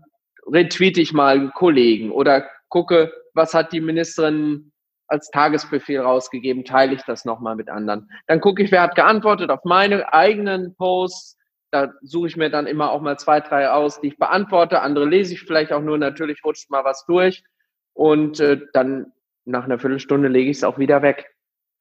C: retweete ich mal Kollegen oder gucke, was hat die Ministerin als Tagesbefehl rausgegeben, teile ich das nochmal mit anderen. Dann gucke ich, wer hat geantwortet auf meine eigenen Posts. Da suche ich mir dann immer auch mal zwei, drei aus, die ich beantworte. Andere lese ich vielleicht auch nur, natürlich rutscht mal was durch und äh, dann nach einer Viertelstunde lege ich es auch wieder weg.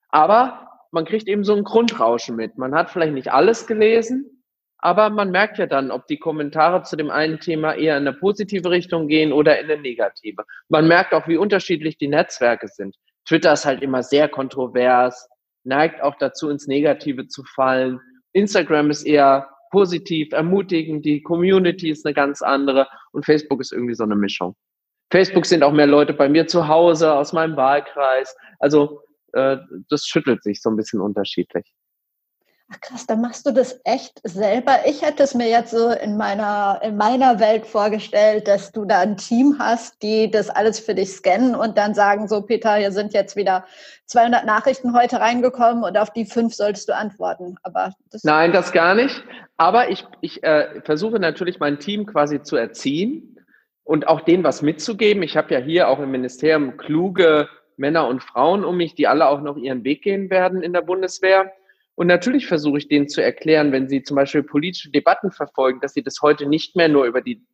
C: Aber man kriegt eben so ein Grundrauschen mit. Man hat vielleicht nicht alles gelesen, aber man merkt ja dann, ob die Kommentare zu dem einen Thema eher in eine positive Richtung gehen oder in eine negative. Man merkt auch, wie unterschiedlich die Netzwerke sind. Twitter ist halt immer sehr kontrovers, neigt auch dazu, ins Negative zu fallen. Instagram ist eher positiv, ermutigend, die Community ist eine ganz andere und Facebook ist irgendwie so eine Mischung. Facebook sind auch mehr Leute bei mir zu Hause aus meinem Wahlkreis. Also äh, das schüttelt sich so ein bisschen unterschiedlich.
B: Ach krass, dann machst du das echt selber. Ich hätte es mir jetzt so in meiner, in meiner Welt vorgestellt, dass du da ein Team hast, die das alles für dich scannen und dann sagen, so Peter, hier sind jetzt wieder 200 Nachrichten heute reingekommen und auf die fünf solltest du antworten. Aber
C: das Nein, das gar nicht. Aber ich, ich äh, versuche natürlich mein Team quasi zu erziehen und auch denen was mitzugeben. Ich habe ja hier auch im Ministerium kluge Männer und Frauen um mich, die alle auch noch ihren Weg gehen werden in der Bundeswehr. Und natürlich versuche ich denen zu erklären, wenn sie zum Beispiel politische Debatten verfolgen, dass sie das heute nicht mehr nur über die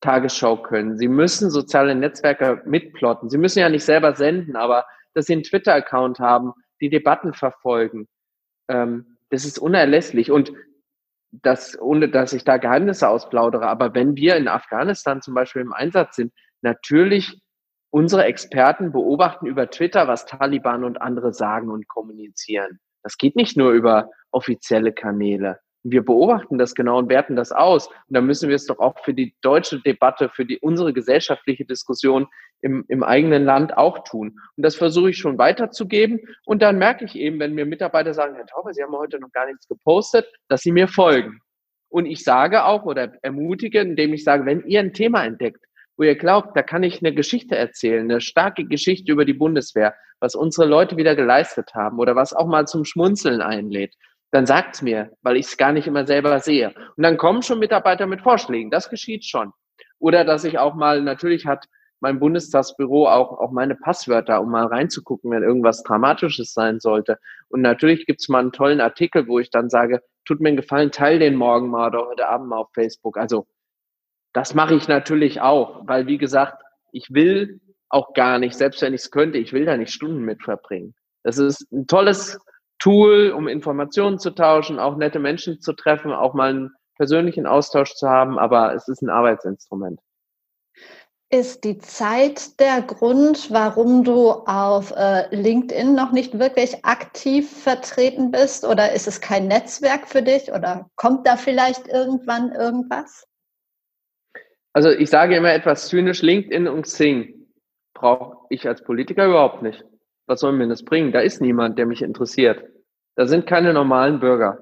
C: Tagesschau können. Sie müssen soziale Netzwerke mitplotten. Sie müssen ja nicht selber senden, aber dass sie einen Twitter-Account haben, die Debatten verfolgen. Ähm, das ist unerlässlich. Und das, ohne dass ich da Geheimnisse ausplaudere, aber wenn wir in Afghanistan zum Beispiel im Einsatz sind, natürlich unsere Experten beobachten über Twitter, was Taliban und andere sagen und kommunizieren. Das geht nicht nur über offizielle Kanäle. Wir beobachten das genau und werten das aus. Und dann müssen wir es doch auch für die deutsche Debatte, für die, unsere gesellschaftliche Diskussion im, im eigenen Land auch tun. Und das versuche ich schon weiterzugeben. Und dann merke ich eben, wenn mir Mitarbeiter sagen, Herr Tauber, Sie haben heute noch gar nichts gepostet, dass Sie mir folgen. Und ich sage auch oder ermutige, indem ich sage, wenn ihr ein Thema entdeckt, wo ihr glaubt, da kann ich eine Geschichte erzählen, eine starke Geschichte über die Bundeswehr, was unsere Leute wieder geleistet haben oder was auch mal zum Schmunzeln einlädt, dann sagt's mir, weil ich es gar nicht immer selber sehe. Und dann kommen schon Mitarbeiter mit Vorschlägen. Das geschieht schon. Oder dass ich auch mal, natürlich hat mein Bundestagsbüro auch, auch meine Passwörter, um mal reinzugucken, wenn irgendwas Dramatisches sein sollte. Und natürlich gibt's mal einen tollen Artikel, wo ich dann sage, tut mir einen Gefallen, teil den morgen mal oder heute Abend mal auf Facebook. Also das mache ich natürlich auch, weil wie gesagt, ich will auch gar nicht, selbst wenn ich es könnte, ich will da nicht Stunden mit verbringen. Das ist ein tolles Tool, um Informationen zu tauschen, auch nette Menschen zu treffen, auch mal einen persönlichen Austausch zu haben, aber es ist ein Arbeitsinstrument.
B: Ist die Zeit der Grund, warum du auf äh, LinkedIn noch nicht wirklich aktiv vertreten bist? Oder ist es kein Netzwerk für dich? Oder kommt da vielleicht irgendwann irgendwas?
C: Also ich sage immer etwas zynisch, LinkedIn und Xing brauche ich als Politiker überhaupt nicht. Was soll mir das bringen? Da ist niemand, der mich interessiert. Da sind keine normalen Bürger.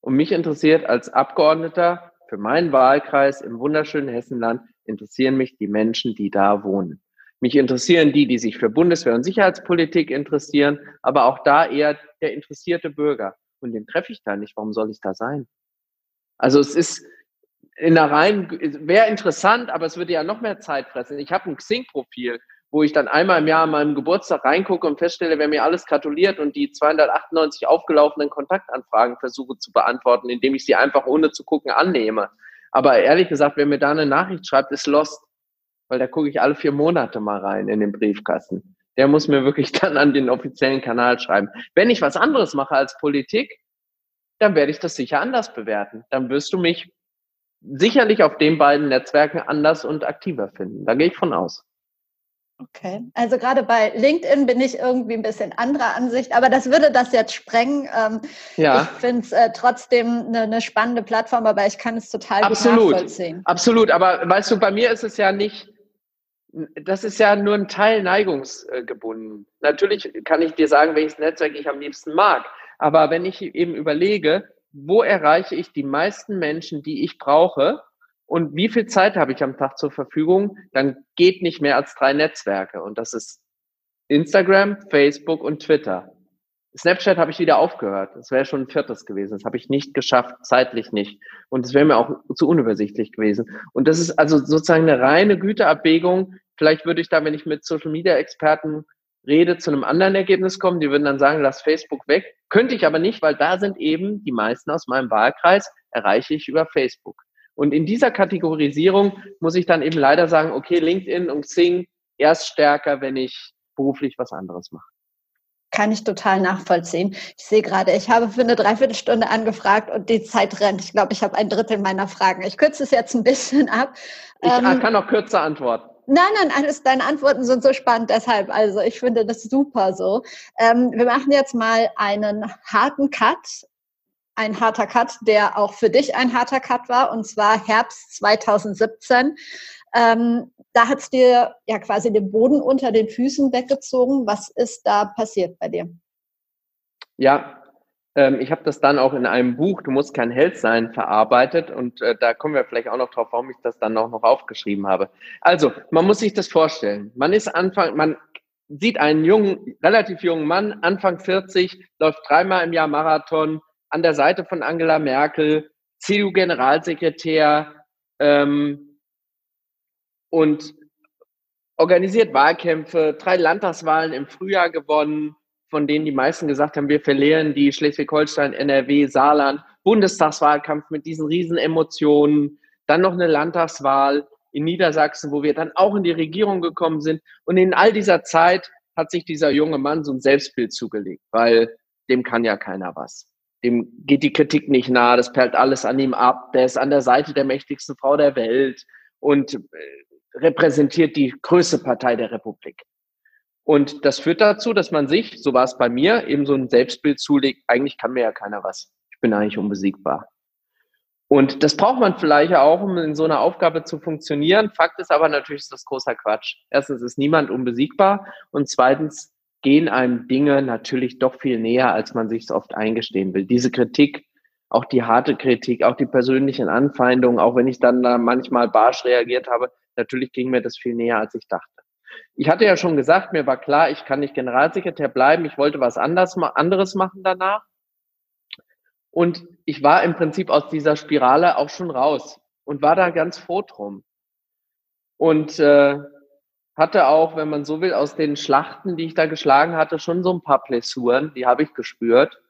C: Und mich interessiert als Abgeordneter für meinen Wahlkreis im wunderschönen Hessenland, interessieren mich die Menschen, die da wohnen. Mich interessieren die, die sich für Bundeswehr und Sicherheitspolitik interessieren, aber auch da eher der interessierte Bürger. Und den treffe ich da nicht. Warum soll ich da sein? Also es ist, in der rein, wäre interessant, aber es würde ja noch mehr Zeit fressen. Ich habe ein Xing-Profil, wo ich dann einmal im Jahr an meinem Geburtstag reingucke und feststelle, wer mir alles gratuliert und die 298 aufgelaufenen Kontaktanfragen versuche zu beantworten, indem ich sie einfach ohne zu gucken annehme. Aber ehrlich gesagt, wer mir da eine Nachricht schreibt, ist lost, weil da gucke ich alle vier Monate mal rein in den Briefkasten. Der muss mir wirklich dann an den offiziellen Kanal schreiben. Wenn ich was anderes mache als Politik, dann werde ich das sicher anders bewerten. Dann wirst du mich sicherlich auf den beiden Netzwerken anders und aktiver finden. Da gehe ich von aus.
B: Okay, also gerade bei LinkedIn bin ich irgendwie ein bisschen anderer Ansicht, aber das würde das jetzt sprengen. Ähm, ja. Ich finde es äh, trotzdem eine, eine, spannende Plattform, aber ich kann es total
C: Absolut.
B: gut nachvollziehen.
C: Absolut, aber weißt du, bei mir ist es ja nicht, das ist ja nur ein Teil neigungsgebunden. Natürlich kann ich dir sagen, welches Netzwerk ich am liebsten mag, aber wenn ich eben überlege, wo erreiche ich die meisten Menschen, die ich brauche und wie viel Zeit habe ich am Tag zur Verfügung, dann geht nicht mehr als drei Netzwerke und das ist Instagram, Facebook und Twitter. Snapchat habe ich wieder aufgehört. Das wäre schon ein viertes gewesen. Das habe ich nicht geschafft, zeitlich nicht. Und es wäre mir auch zu unübersichtlich gewesen. Und das ist also sozusagen eine reine Güteabwägung. Vielleicht würde ich da, wenn ich mit Social Media Experten rede, zu einem anderen Ergebnis kommen. Die würden dann sagen, lass Facebook weg. Könnte ich aber nicht, weil da sind eben die meisten aus meinem Wahlkreis, erreiche ich über Facebook. Und in dieser Kategorisierung muss ich dann eben leider sagen, okay, LinkedIn und Xing erst stärker, wenn ich beruflich was anderes mache.
B: Kann ich total nachvollziehen. Ich sehe gerade, ich habe für eine Dreiviertelstunde angefragt und die Zeit rennt. Ich glaube, ich habe ein Drittel meiner Fragen. Ich kürze es jetzt ein bisschen ab.
C: Ich ähm, kann auch kürzer antworten.
B: Nein, nein, alles, deine Antworten sind so spannend, deshalb, also ich finde das super so. Ähm, wir machen jetzt mal einen harten Cut, ein harter Cut, der auch für dich ein harter Cut war, und zwar Herbst 2017. Ähm, da hat es dir ja quasi den Boden unter den Füßen weggezogen. Was ist da passiert bei dir?
C: Ja, ähm, ich habe das dann auch in einem Buch, Du musst kein Held sein, verarbeitet und äh, da kommen wir vielleicht auch noch drauf, warum ich das dann auch noch aufgeschrieben habe. Also, man muss sich das vorstellen. Man ist Anfang, man sieht einen jungen, relativ jungen Mann, Anfang 40, läuft dreimal im Jahr Marathon an der Seite von Angela Merkel, CDU-Generalsekretär, ähm, und organisiert Wahlkämpfe, drei Landtagswahlen im Frühjahr gewonnen, von denen die meisten gesagt haben, wir verlieren die Schleswig-Holstein, NRW, Saarland, Bundestagswahlkampf mit diesen riesen Emotionen, dann noch eine Landtagswahl in Niedersachsen, wo wir dann auch in die Regierung gekommen sind. Und in all dieser Zeit hat sich dieser junge Mann so ein Selbstbild zugelegt, weil dem kann ja keiner was. Dem geht die Kritik nicht nahe, das perlt alles an ihm ab, der ist an der Seite der mächtigsten Frau der Welt und äh, repräsentiert die größte Partei der Republik. Und das führt dazu, dass man sich, so war es bei mir, eben so ein Selbstbild zulegt, eigentlich kann mir ja keiner was. Ich bin eigentlich unbesiegbar. Und das braucht man vielleicht auch, um in so einer Aufgabe zu funktionieren. Fakt ist aber natürlich, ist das großer Quatsch. Erstens ist niemand unbesiegbar und zweitens gehen einem Dinge natürlich doch viel näher, als man sich es oft eingestehen will. Diese Kritik, auch die harte Kritik, auch die persönlichen Anfeindungen, auch wenn ich dann da manchmal barsch reagiert habe, Natürlich ging mir das viel näher, als ich dachte. Ich hatte ja schon gesagt, mir war klar, ich kann nicht Generalsekretär bleiben. Ich wollte was anders, anderes machen danach. Und ich war im Prinzip aus dieser Spirale auch schon raus und war da ganz froh drum. Und äh, hatte auch, wenn man so will, aus den Schlachten, die ich da geschlagen hatte, schon so ein paar Blessuren, die habe ich gespürt.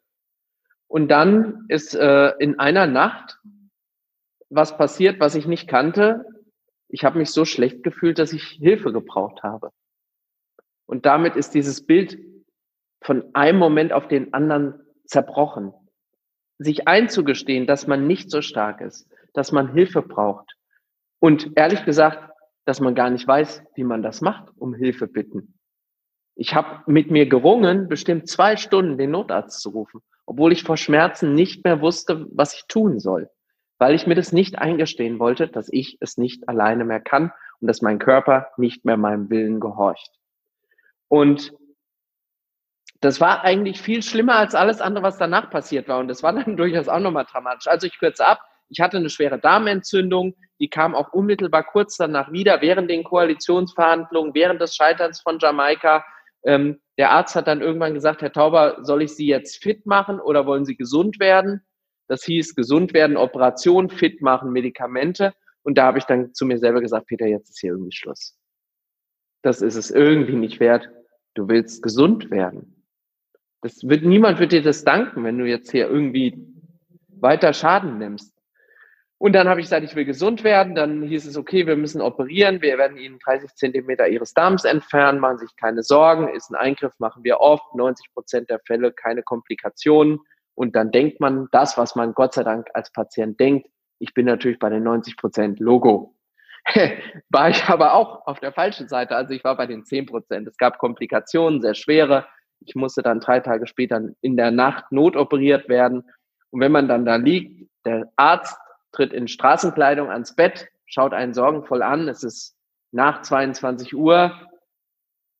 C: Und dann ist äh, in einer Nacht was passiert, was ich nicht kannte ich habe mich so schlecht gefühlt, dass ich Hilfe gebraucht habe. Und damit ist dieses Bild von einem Moment auf den anderen zerbrochen. Sich einzugestehen, dass man nicht so stark ist, dass man Hilfe braucht. Und ehrlich gesagt, dass man gar nicht weiß, wie man das macht, um Hilfe bitten. Ich habe mit mir gerungen, bestimmt zwei Stunden den Notarzt zu rufen, obwohl ich vor Schmerzen nicht mehr wusste, was ich tun soll weil ich mir das nicht eingestehen wollte, dass ich es nicht alleine mehr kann und dass mein Körper nicht mehr meinem Willen gehorcht. Und das war eigentlich viel schlimmer als alles andere, was danach passiert war. Und das war dann durchaus auch nochmal dramatisch. Also ich kürze ab. Ich hatte eine schwere Darmentzündung. Die kam auch unmittelbar kurz danach wieder, während den Koalitionsverhandlungen, während des Scheiterns von Jamaika. Ähm, der Arzt hat dann irgendwann gesagt, Herr Tauber, soll ich Sie jetzt fit machen oder wollen Sie gesund werden? Das hieß gesund werden, Operation, fit machen, Medikamente. Und da habe ich dann zu mir selber gesagt, Peter, jetzt ist hier irgendwie Schluss. Das ist es irgendwie nicht wert. Du willst gesund werden. Das wird, niemand wird dir das danken, wenn du jetzt hier irgendwie weiter Schaden nimmst. Und dann habe ich gesagt, ich will gesund werden. Dann hieß es, okay, wir müssen operieren. Wir werden Ihnen 30 Zentimeter Ihres Darms entfernen. Machen Sie sich keine Sorgen. Ist ein Eingriff, machen wir oft. 90 Prozent der Fälle keine Komplikationen. Und dann denkt man das, was man Gott sei Dank als Patient denkt. Ich bin natürlich bei den 90 Prozent Logo. war ich aber auch auf der falschen Seite. Also ich war bei den 10 Prozent. Es gab Komplikationen, sehr schwere. Ich musste dann drei Tage später in der Nacht notoperiert werden. Und wenn man dann da liegt, der Arzt tritt in Straßenkleidung ans Bett, schaut einen sorgenvoll an. Es ist nach 22 Uhr,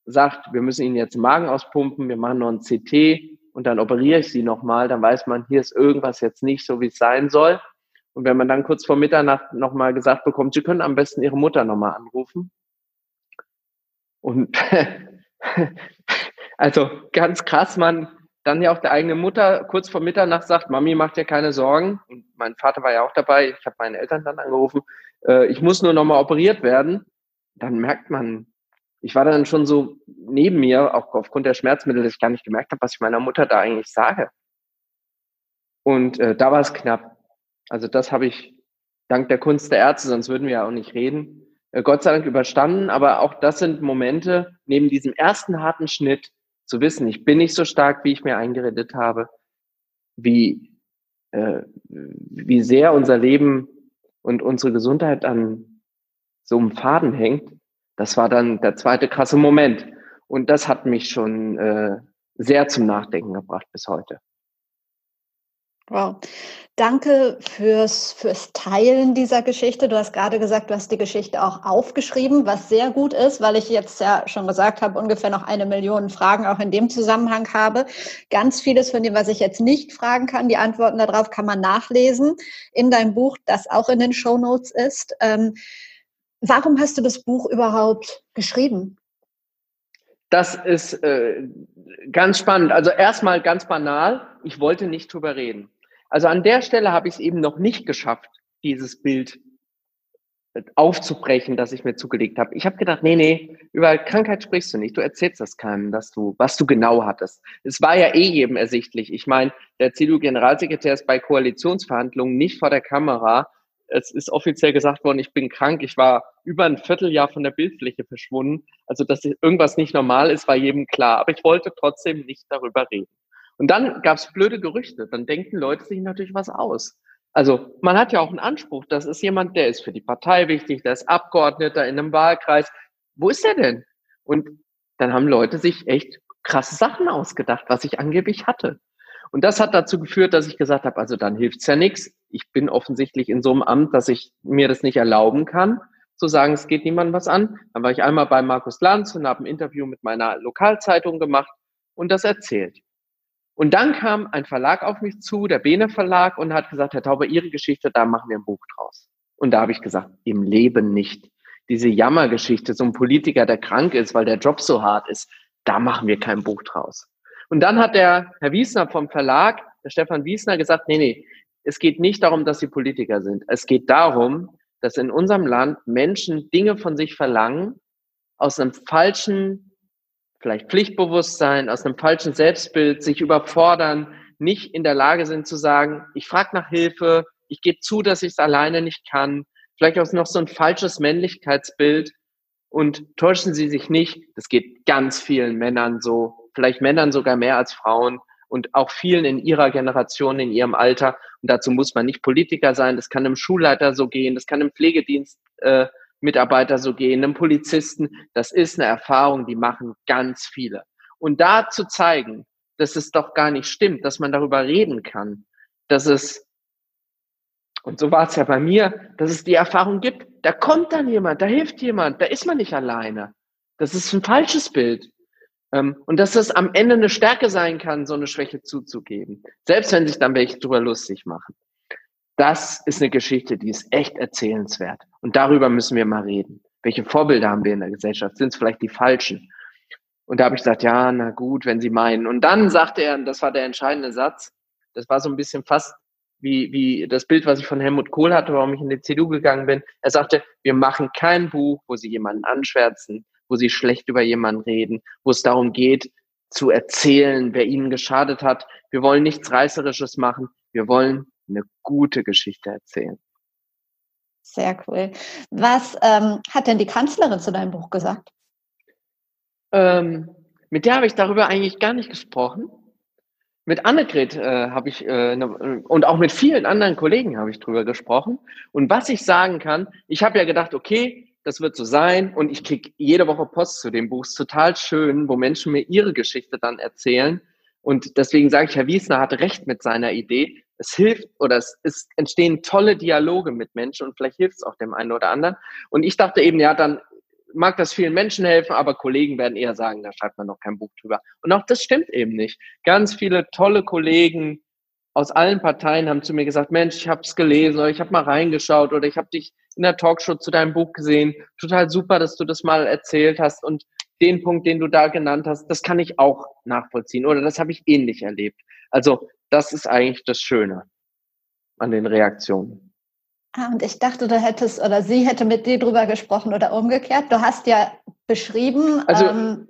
C: sagt, wir müssen Ihnen jetzt den Magen auspumpen, wir machen noch ein CT und dann operiere ich sie nochmal, dann weiß man, hier ist irgendwas jetzt nicht so, wie es sein soll. Und wenn man dann kurz vor Mitternacht nochmal gesagt bekommt, Sie können am besten Ihre Mutter nochmal anrufen. Und also ganz krass, man dann ja auch der eigene Mutter kurz vor Mitternacht sagt, Mami macht dir keine Sorgen. Und mein Vater war ja auch dabei. Ich habe meine Eltern dann angerufen. Äh, ich muss nur nochmal operiert werden. Dann merkt man, ich war dann schon so neben mir, auch aufgrund der Schmerzmittel, dass ich gar nicht gemerkt habe, was ich meiner Mutter da eigentlich sage. Und äh, da war es knapp. Also das habe ich dank der Kunst der Ärzte, sonst würden wir ja auch nicht reden, äh, Gott sei Dank überstanden. Aber auch das sind Momente, neben diesem ersten harten Schnitt zu wissen, ich bin nicht so stark, wie ich mir eingeredet habe, wie, äh, wie sehr unser Leben und unsere Gesundheit an so einem Faden hängt, das war dann der zweite krasse Moment. Und das hat mich schon äh, sehr zum Nachdenken gebracht bis heute.
B: Wow. Danke fürs, fürs Teilen dieser Geschichte. Du hast gerade gesagt, du hast die Geschichte auch aufgeschrieben, was sehr gut ist, weil ich jetzt ja schon gesagt habe, ungefähr noch eine Million Fragen auch in dem Zusammenhang habe. Ganz vieles von dem, was ich jetzt nicht fragen kann, die Antworten darauf kann man nachlesen in deinem Buch, das auch in den Show Notes ist. Ähm, warum hast du das Buch überhaupt geschrieben?
C: Das ist äh, ganz spannend. Also erstmal ganz banal, ich wollte nicht drüber reden. Also an der Stelle habe ich es eben noch nicht geschafft, dieses Bild äh, aufzubrechen, das ich mir zugelegt habe. Ich habe gedacht, nee, nee, über Krankheit sprichst du nicht. Du erzählst das keinem, dass du, was du genau hattest. Es war ja eh jedem ersichtlich. Ich meine, der CDU-Generalsekretär ist bei Koalitionsverhandlungen nicht vor der Kamera. Es ist offiziell gesagt worden, ich bin krank. Ich war über ein Vierteljahr von der Bildfläche verschwunden. Also, dass irgendwas nicht normal ist, war jedem klar. Aber ich wollte trotzdem nicht darüber reden. Und dann gab es blöde Gerüchte. Dann denken Leute sich natürlich was aus. Also man hat ja auch einen Anspruch. Das ist jemand, der ist für die Partei wichtig, der ist Abgeordneter in einem Wahlkreis. Wo ist er denn? Und dann haben Leute sich echt krasse Sachen ausgedacht, was ich angeblich hatte. Und das hat dazu geführt, dass ich gesagt habe, also dann hilft's ja nichts. Ich bin offensichtlich in so einem Amt, dass ich mir das nicht erlauben kann, zu sagen, es geht niemandem was an. Dann war ich einmal bei Markus Lanz und habe ein Interview mit meiner Lokalzeitung gemacht und das erzählt. Und dann kam ein Verlag auf mich zu, der Bene Verlag, und hat gesagt, Herr Tauber, Ihre Geschichte, da machen wir ein Buch draus. Und da habe ich gesagt, im Leben nicht. Diese Jammergeschichte, so ein Politiker, der krank ist, weil der Job so hart ist, da machen wir kein Buch draus. Und dann hat der Herr Wiesner vom Verlag, der Stefan Wiesner, gesagt, nee, nee, es geht nicht darum, dass sie Politiker sind. Es geht darum, dass in unserem Land Menschen Dinge von sich verlangen, aus einem falschen vielleicht Pflichtbewusstsein, aus einem falschen Selbstbild, sich überfordern, nicht in der Lage sind zu sagen, ich frage nach Hilfe, ich gebe zu, dass ich es alleine nicht kann, vielleicht auch noch so ein falsches Männlichkeitsbild und täuschen Sie sich nicht, das geht ganz vielen Männern so, vielleicht Männern sogar mehr als Frauen und auch vielen in ihrer Generation, in ihrem Alter. Und dazu muss man nicht Politiker sein, das kann einem Schulleiter so gehen, das kann im Pflegedienst äh, Mitarbeiter so gehen, einem Polizisten. Das ist eine Erfahrung, die machen ganz viele. Und da zu zeigen, dass es doch gar nicht stimmt, dass man darüber reden kann, dass es, und so war es ja bei mir, dass es die Erfahrung gibt, da kommt dann jemand, da hilft jemand, da ist man nicht alleine. Das ist ein falsches Bild. Ähm, und dass es am Ende eine Stärke sein kann, so eine Schwäche zuzugeben. Selbst wenn sich dann welche drüber lustig machen das ist eine Geschichte, die ist echt erzählenswert. Und darüber müssen wir mal reden. Welche Vorbilder haben wir in der Gesellschaft? Sind es vielleicht die falschen? Und da habe ich gesagt, ja, na gut, wenn Sie meinen. Und dann sagte er, das war der entscheidende Satz, das war so ein bisschen fast wie, wie das Bild, was ich von Helmut Kohl hatte, warum ich in die CDU gegangen bin. Er sagte, wir machen kein Buch, wo Sie jemanden anschwärzen, wo Sie schlecht über jemanden reden, wo es darum geht, zu erzählen, wer Ihnen geschadet hat. Wir wollen nichts Reißerisches machen. Wir wollen eine gute Geschichte erzählen.
B: Sehr cool. Was ähm, hat denn die Kanzlerin zu deinem Buch gesagt?
C: Ähm, mit der habe ich darüber eigentlich gar nicht gesprochen. Mit Annegret äh, habe ich äh, ne, und auch mit vielen anderen Kollegen habe ich darüber gesprochen. Und was ich sagen kann, ich habe ja gedacht, okay, das wird so sein und ich kriege jede Woche Post zu dem Buch. Es ist total schön, wo Menschen mir ihre Geschichte dann erzählen. Und deswegen sage ich, Herr Wiesner hatte recht mit seiner Idee es hilft oder es, es entstehen tolle Dialoge mit Menschen und vielleicht hilft es auch dem einen oder anderen. Und ich dachte eben, ja, dann mag das vielen Menschen helfen, aber Kollegen werden eher sagen, da schreibt man noch kein Buch drüber. Und auch das stimmt eben nicht. Ganz viele tolle Kollegen aus allen Parteien haben zu mir gesagt, Mensch, ich habe es gelesen oder ich habe mal reingeschaut oder ich habe dich in der Talkshow zu deinem Buch gesehen. Total super, dass du das mal erzählt hast und den Punkt, den du da genannt hast, das kann ich auch nachvollziehen oder das habe ich ähnlich erlebt. Also das ist eigentlich das Schöne an den Reaktionen.
B: Ah, und ich dachte, du hättest oder sie hätte mit dir drüber gesprochen oder umgekehrt. Du hast ja beschrieben. Also, ähm,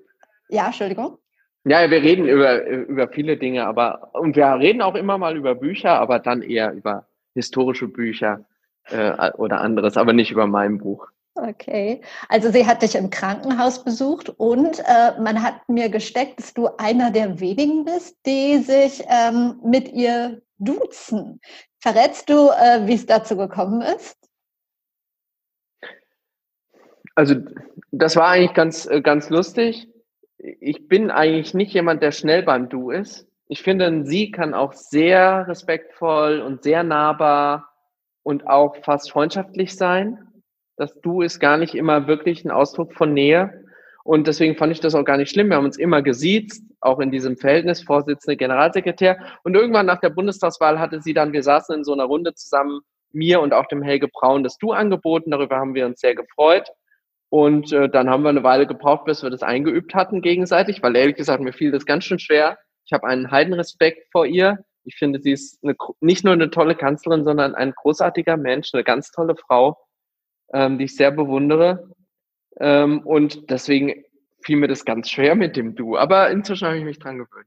B: ja, Entschuldigung.
C: Ja, wir reden über, über viele Dinge, aber und wir reden auch immer mal über Bücher, aber dann eher über historische Bücher äh, oder anderes, aber nicht über mein Buch.
B: Okay, also sie hat dich im Krankenhaus besucht und äh, man hat mir gesteckt, dass du einer der wenigen bist, die sich ähm, mit ihr duzen. Verrätst du, äh, wie es dazu gekommen ist?
C: Also das war eigentlich ganz, äh, ganz lustig. Ich bin eigentlich nicht jemand, der schnell beim Du ist. Ich finde, sie kann auch sehr respektvoll und sehr nahbar und auch fast freundschaftlich sein. Das Du ist gar nicht immer wirklich ein Ausdruck von Nähe. Und deswegen fand ich das auch gar nicht schlimm. Wir haben uns immer gesiezt, auch in diesem Verhältnis, Vorsitzende, Generalsekretär. Und irgendwann nach der Bundestagswahl hatte sie dann, wir saßen in so einer Runde zusammen, mir und auch dem Helge Braun das Du angeboten. Darüber haben wir uns sehr gefreut. Und äh, dann haben wir eine Weile gebraucht, bis wir das eingeübt hatten gegenseitig, weil ehrlich gesagt, mir fiel das ganz schön schwer. Ich habe einen Heidenrespekt vor ihr. Ich finde, sie ist eine, nicht nur eine tolle Kanzlerin, sondern ein großartiger Mensch, eine ganz tolle Frau ähm, die ich sehr bewundere. Ähm, und deswegen fiel mir das ganz schwer mit dem Du. Aber inzwischen habe ich mich dran gewöhnt.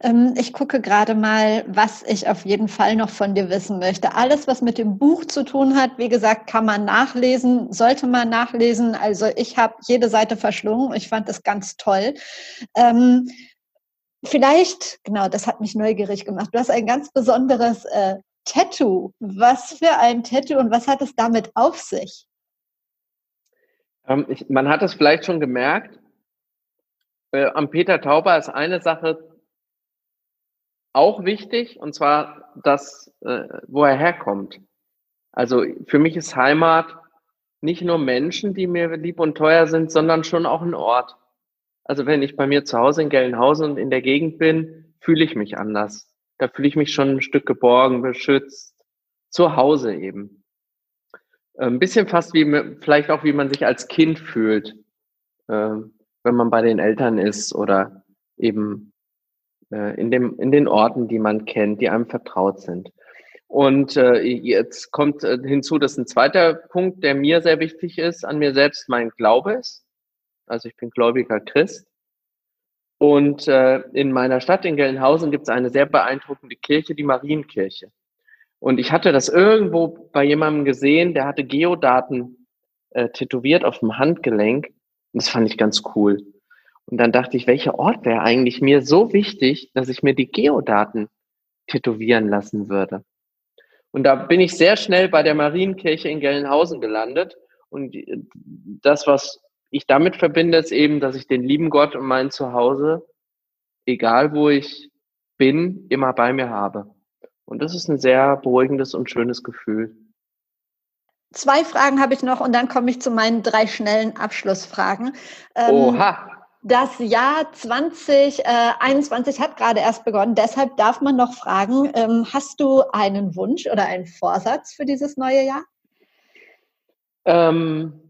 B: Ähm, ich gucke gerade mal, was ich auf jeden Fall noch von dir wissen möchte. Alles, was mit dem Buch zu tun hat, wie gesagt, kann man nachlesen, sollte man nachlesen. Also ich habe jede Seite verschlungen. Ich fand das ganz toll. Ähm, vielleicht, genau, das hat mich neugierig gemacht. Du hast ein ganz besonderes äh, Tattoo. Was für ein Tattoo und was hat es damit auf sich?
C: Ähm, ich, man hat es vielleicht schon gemerkt. Äh, am Peter Tauber ist eine Sache auch wichtig, und zwar das, äh, wo er herkommt. Also für mich ist Heimat nicht nur Menschen, die mir lieb und teuer sind, sondern schon auch ein Ort. Also wenn ich bei mir zu Hause in Gelnhausen und in der Gegend bin, fühle ich mich anders da fühle ich mich schon ein Stück geborgen, beschützt, zu Hause eben. Ein bisschen fast wie, vielleicht auch wie man sich als Kind fühlt, ähm, wenn man bei den Eltern ist oder eben äh, in, dem, in den Orten, die man kennt, die einem vertraut sind. Und äh, jetzt kommt äh, hinzu, dass ein zweiter Punkt, der mir sehr wichtig ist, an mir selbst mein Glaube ist. Also ich bin gläubiger Christ. Und äh, in meiner Stadt in Gelnhausen gibt es eine sehr beeindruckende Kirche, die Marienkirche. Und ich hatte das irgendwo bei jemandem gesehen, der hatte Geodaten äh, tätowiert auf dem Handgelenk. Und das fand ich ganz cool. Und dann dachte ich, welcher Ort wäre eigentlich mir so wichtig, dass ich mir die Geodaten tätowieren lassen würde. Und da bin ich sehr schnell bei der Marienkirche in Gelnhausen gelandet. Und äh, das, was ich damit verbinde, ist eben, dass ich den lieben Gott und mein Zuhause, egal wo ich bin, immer bei mir habe. Und das ist ein sehr beruhigendes und schönes Gefühl.
B: Zwei Fragen habe ich noch und dann komme ich zu meinen drei schnellen Abschlussfragen.
C: Ähm, Oha.
B: Das Jahr 2021 hat gerade erst begonnen, deshalb darf man noch fragen, ähm, hast du einen Wunsch oder einen Vorsatz für dieses neue Jahr?
C: Ähm,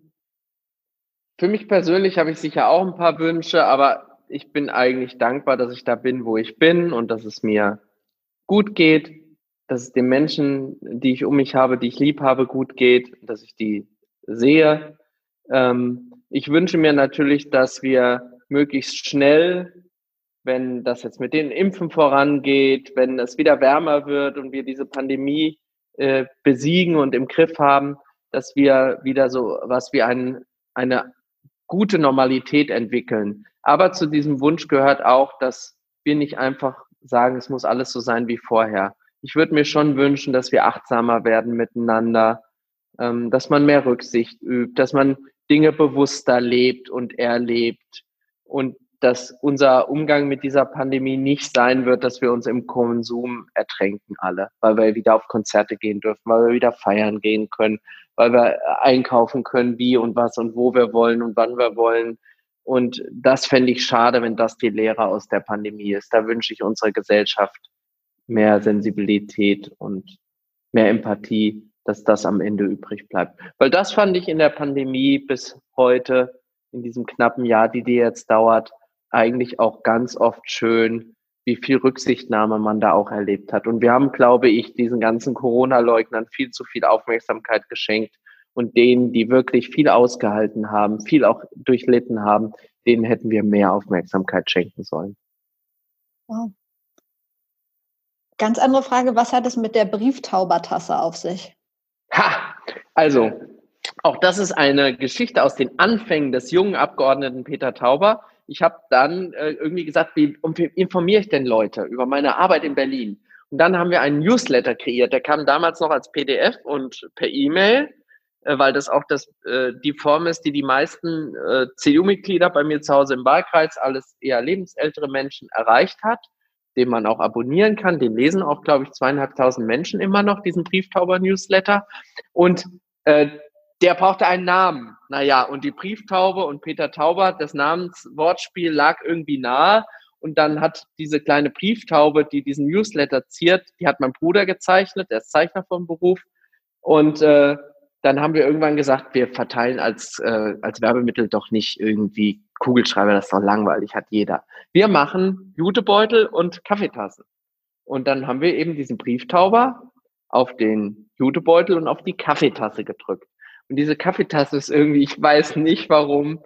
C: für mich persönlich habe ich sicher auch ein paar Wünsche, aber ich bin eigentlich dankbar, dass ich da bin, wo ich bin und dass es mir gut geht, dass es den Menschen, die ich um mich habe, die ich lieb habe, gut geht, dass ich die sehe. Ähm, ich wünsche mir natürlich, dass wir möglichst schnell, wenn das jetzt mit den Impfen vorangeht, wenn es wieder wärmer wird und wir diese Pandemie äh, besiegen und im Griff haben, dass wir wieder so was wie ein, eine gute Normalität entwickeln. Aber zu diesem Wunsch gehört auch, dass wir nicht einfach sagen, es muss alles so sein wie vorher. Ich würde mir schon wünschen, dass wir achtsamer werden miteinander, ähm, dass man mehr Rücksicht übt, dass man Dinge bewusster lebt und erlebt und dass unser Umgang mit dieser Pandemie nicht sein wird, dass wir uns im Konsum ertränken alle, weil wir wieder auf Konzerte gehen dürfen, weil wir wieder feiern gehen können, weil wir einkaufen können, wie und was und wo wir wollen und wann wir wollen. Und das fände ich schade, wenn das die Lehre aus der Pandemie ist. Da wünsche ich unserer Gesellschaft mehr Sensibilität und mehr Empathie, dass das am Ende übrig bleibt. Weil das fand ich in der Pandemie bis heute, in diesem knappen Jahr, die die jetzt dauert, eigentlich auch ganz oft schön, wie viel Rücksichtnahme man da auch erlebt hat. Und wir haben, glaube ich, diesen ganzen Corona-Leugnern viel zu viel Aufmerksamkeit geschenkt. Und denen, die wirklich viel ausgehalten haben, viel auch durchlitten haben, denen hätten wir mehr Aufmerksamkeit schenken sollen.
B: Wow. Ganz andere Frage, was hat es mit der Brieftaubertasse auf sich?
C: Ha! Also, Auch das ist eine Geschichte aus den Anfängen des jungen Abgeordneten Peter Tauber. Ich habe dann äh, irgendwie gesagt, wie, wie informiere ich denn Leute über meine Arbeit in Berlin? Und dann haben wir einen Newsletter kreiert. Der kam damals noch als PDF und per E-Mail, äh, weil das auch das, äh, die Form ist, die die meisten äh, CDU-Mitglieder bei mir zu Hause im Wahlkreis, alles eher lebensältere Menschen, erreicht hat, den man auch abonnieren kann. Den lesen auch, glaube ich, zweieinhalbtausend Menschen immer noch, diesen Brieftauber-Newsletter. Und äh, der brauchte einen Namen. Naja, und die Brieftaube und Peter Tauber, das Namenswortspiel lag irgendwie nahe. Und dann hat diese kleine Brieftaube, die diesen Newsletter ziert, die hat mein Bruder gezeichnet, der ist Zeichner vom Beruf. Und äh, dann haben wir irgendwann gesagt, wir verteilen als, äh, als Werbemittel doch nicht irgendwie Kugelschreiber, das ist doch langweilig, hat jeder. Wir machen Jutebeutel und Kaffeetassen. Und dann haben wir eben diesen Brieftauber auf den Jutebeutel und auf die Kaffeetasse gedrückt. Und diese Kaffeetasse ist irgendwie, ich weiß nicht warum,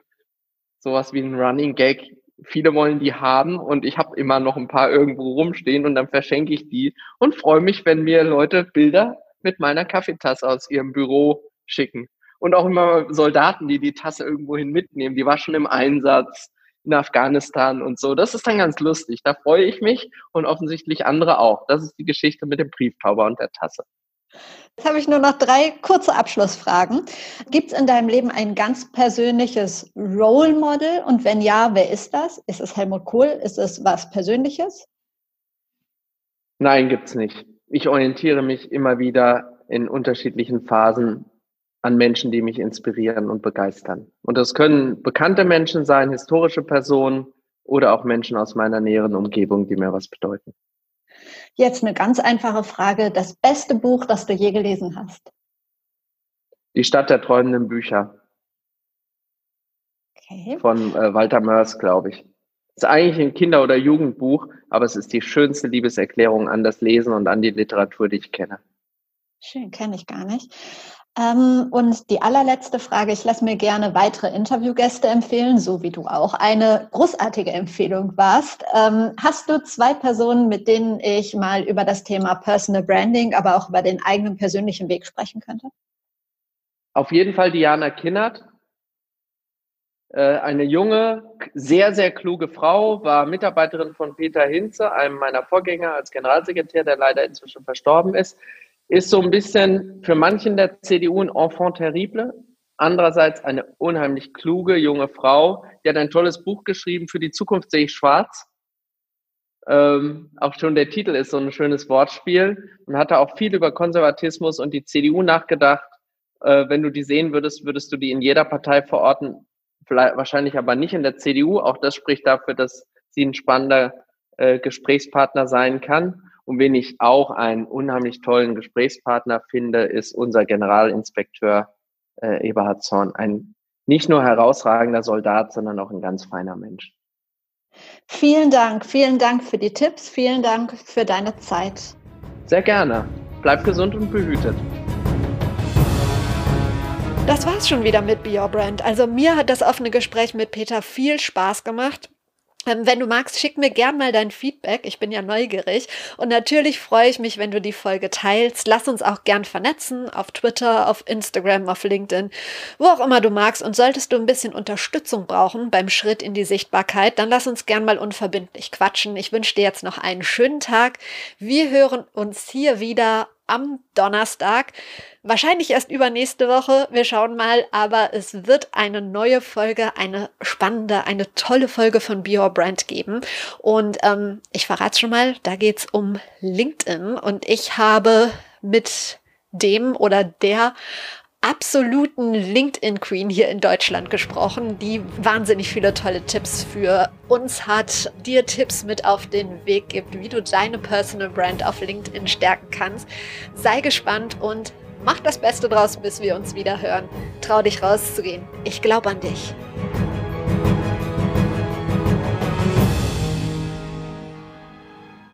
C: sowas wie ein Running Gag. Viele wollen die haben und ich habe immer noch ein paar irgendwo rumstehen und dann verschenke ich die und freue mich, wenn mir Leute Bilder mit meiner Kaffeetasse aus ihrem Büro schicken. Und auch immer Soldaten, die die Tasse irgendwohin mitnehmen. Die war schon im Einsatz in Afghanistan und so. Das ist dann ganz lustig. Da freue ich mich und offensichtlich andere auch. Das ist die Geschichte mit dem Brieftauber und der Tasse.
B: Jetzt habe ich nur noch drei kurze Abschlussfragen. Gibt es in deinem Leben ein ganz persönliches Role Model? Und wenn ja, wer ist das? Ist es Helmut Kohl? Ist es was Persönliches?
C: Nein, gibt es nicht. Ich orientiere mich immer wieder in unterschiedlichen Phasen an Menschen, die mich inspirieren und begeistern. Und das können bekannte Menschen sein, historische Personen oder auch Menschen aus meiner näheren Umgebung, die mir was bedeuten.
B: Jetzt eine ganz einfache Frage. Das beste Buch, das du je gelesen hast?
C: Die Stadt der träumenden Bücher. Okay. Von äh, Walter Mörs, glaube ich. Ist eigentlich ein Kinder- oder Jugendbuch, aber es ist die schönste Liebeserklärung an das Lesen und an die Literatur, die ich kenne.
B: Schön, kenne ich gar nicht. Ähm, und die allerletzte Frage, ich lasse mir gerne weitere Interviewgäste empfehlen, so wie du auch eine großartige Empfehlung warst. Ähm, hast du zwei Personen, mit denen ich mal über das Thema Personal Branding, aber auch über den eigenen persönlichen Weg sprechen könnte?
C: Auf jeden Fall Diana Kinnert. Äh, eine junge, sehr, sehr kluge Frau, war Mitarbeiterin von Peter Hinze, einem meiner Vorgänger als Generalsekretär, der leider inzwischen verstorben ist ist so ein bisschen für manchen der CDU ein Enfant terrible. Andererseits eine unheimlich kluge junge Frau, die hat ein tolles Buch geschrieben, für die Zukunft sehe ich schwarz. Ähm, auch schon der Titel ist so ein schönes Wortspiel und hatte auch viel über Konservatismus und die CDU nachgedacht. Äh, wenn du die sehen würdest, würdest du die in jeder Partei verorten, vielleicht, wahrscheinlich aber nicht in der CDU. Auch das spricht dafür, dass sie ein spannender äh, Gesprächspartner sein kann. Und wen ich auch einen unheimlich tollen Gesprächspartner finde, ist unser Generalinspekteur äh, Eberhard Zorn. Ein nicht nur herausragender Soldat, sondern auch ein ganz feiner Mensch.
B: Vielen Dank, vielen Dank für die Tipps, vielen Dank für deine Zeit.
C: Sehr gerne. Bleib gesund und behütet.
B: Das war's schon wieder mit Be Your Brand. Also mir hat das offene Gespräch mit Peter viel Spaß gemacht. Ähm, wenn du magst, schick mir gern mal dein Feedback. Ich bin ja neugierig. Und natürlich freue ich mich, wenn du die Folge teilst. Lass uns auch gern vernetzen auf Twitter, auf Instagram, auf LinkedIn, wo auch immer du magst. Und solltest du ein bisschen Unterstützung brauchen beim Schritt in die Sichtbarkeit, dann lass uns gern mal unverbindlich quatschen. Ich wünsche dir jetzt noch einen schönen Tag. Wir hören uns hier wieder am Donnerstag. Wahrscheinlich erst übernächste Woche. Wir schauen mal, aber es wird eine neue Folge, eine spannende, eine tolle Folge von Be Your Brand geben. Und ähm, ich verrate schon mal, da geht es um LinkedIn und ich habe mit dem oder der absoluten LinkedIn-Queen hier in Deutschland gesprochen, die wahnsinnig viele tolle Tipps für uns hat, dir Tipps mit auf den Weg gibt, wie du deine Personal Brand auf LinkedIn stärken kannst. Sei gespannt und mach das Beste draus, bis wir uns wieder hören. Trau dich rauszugehen. Ich glaube an dich.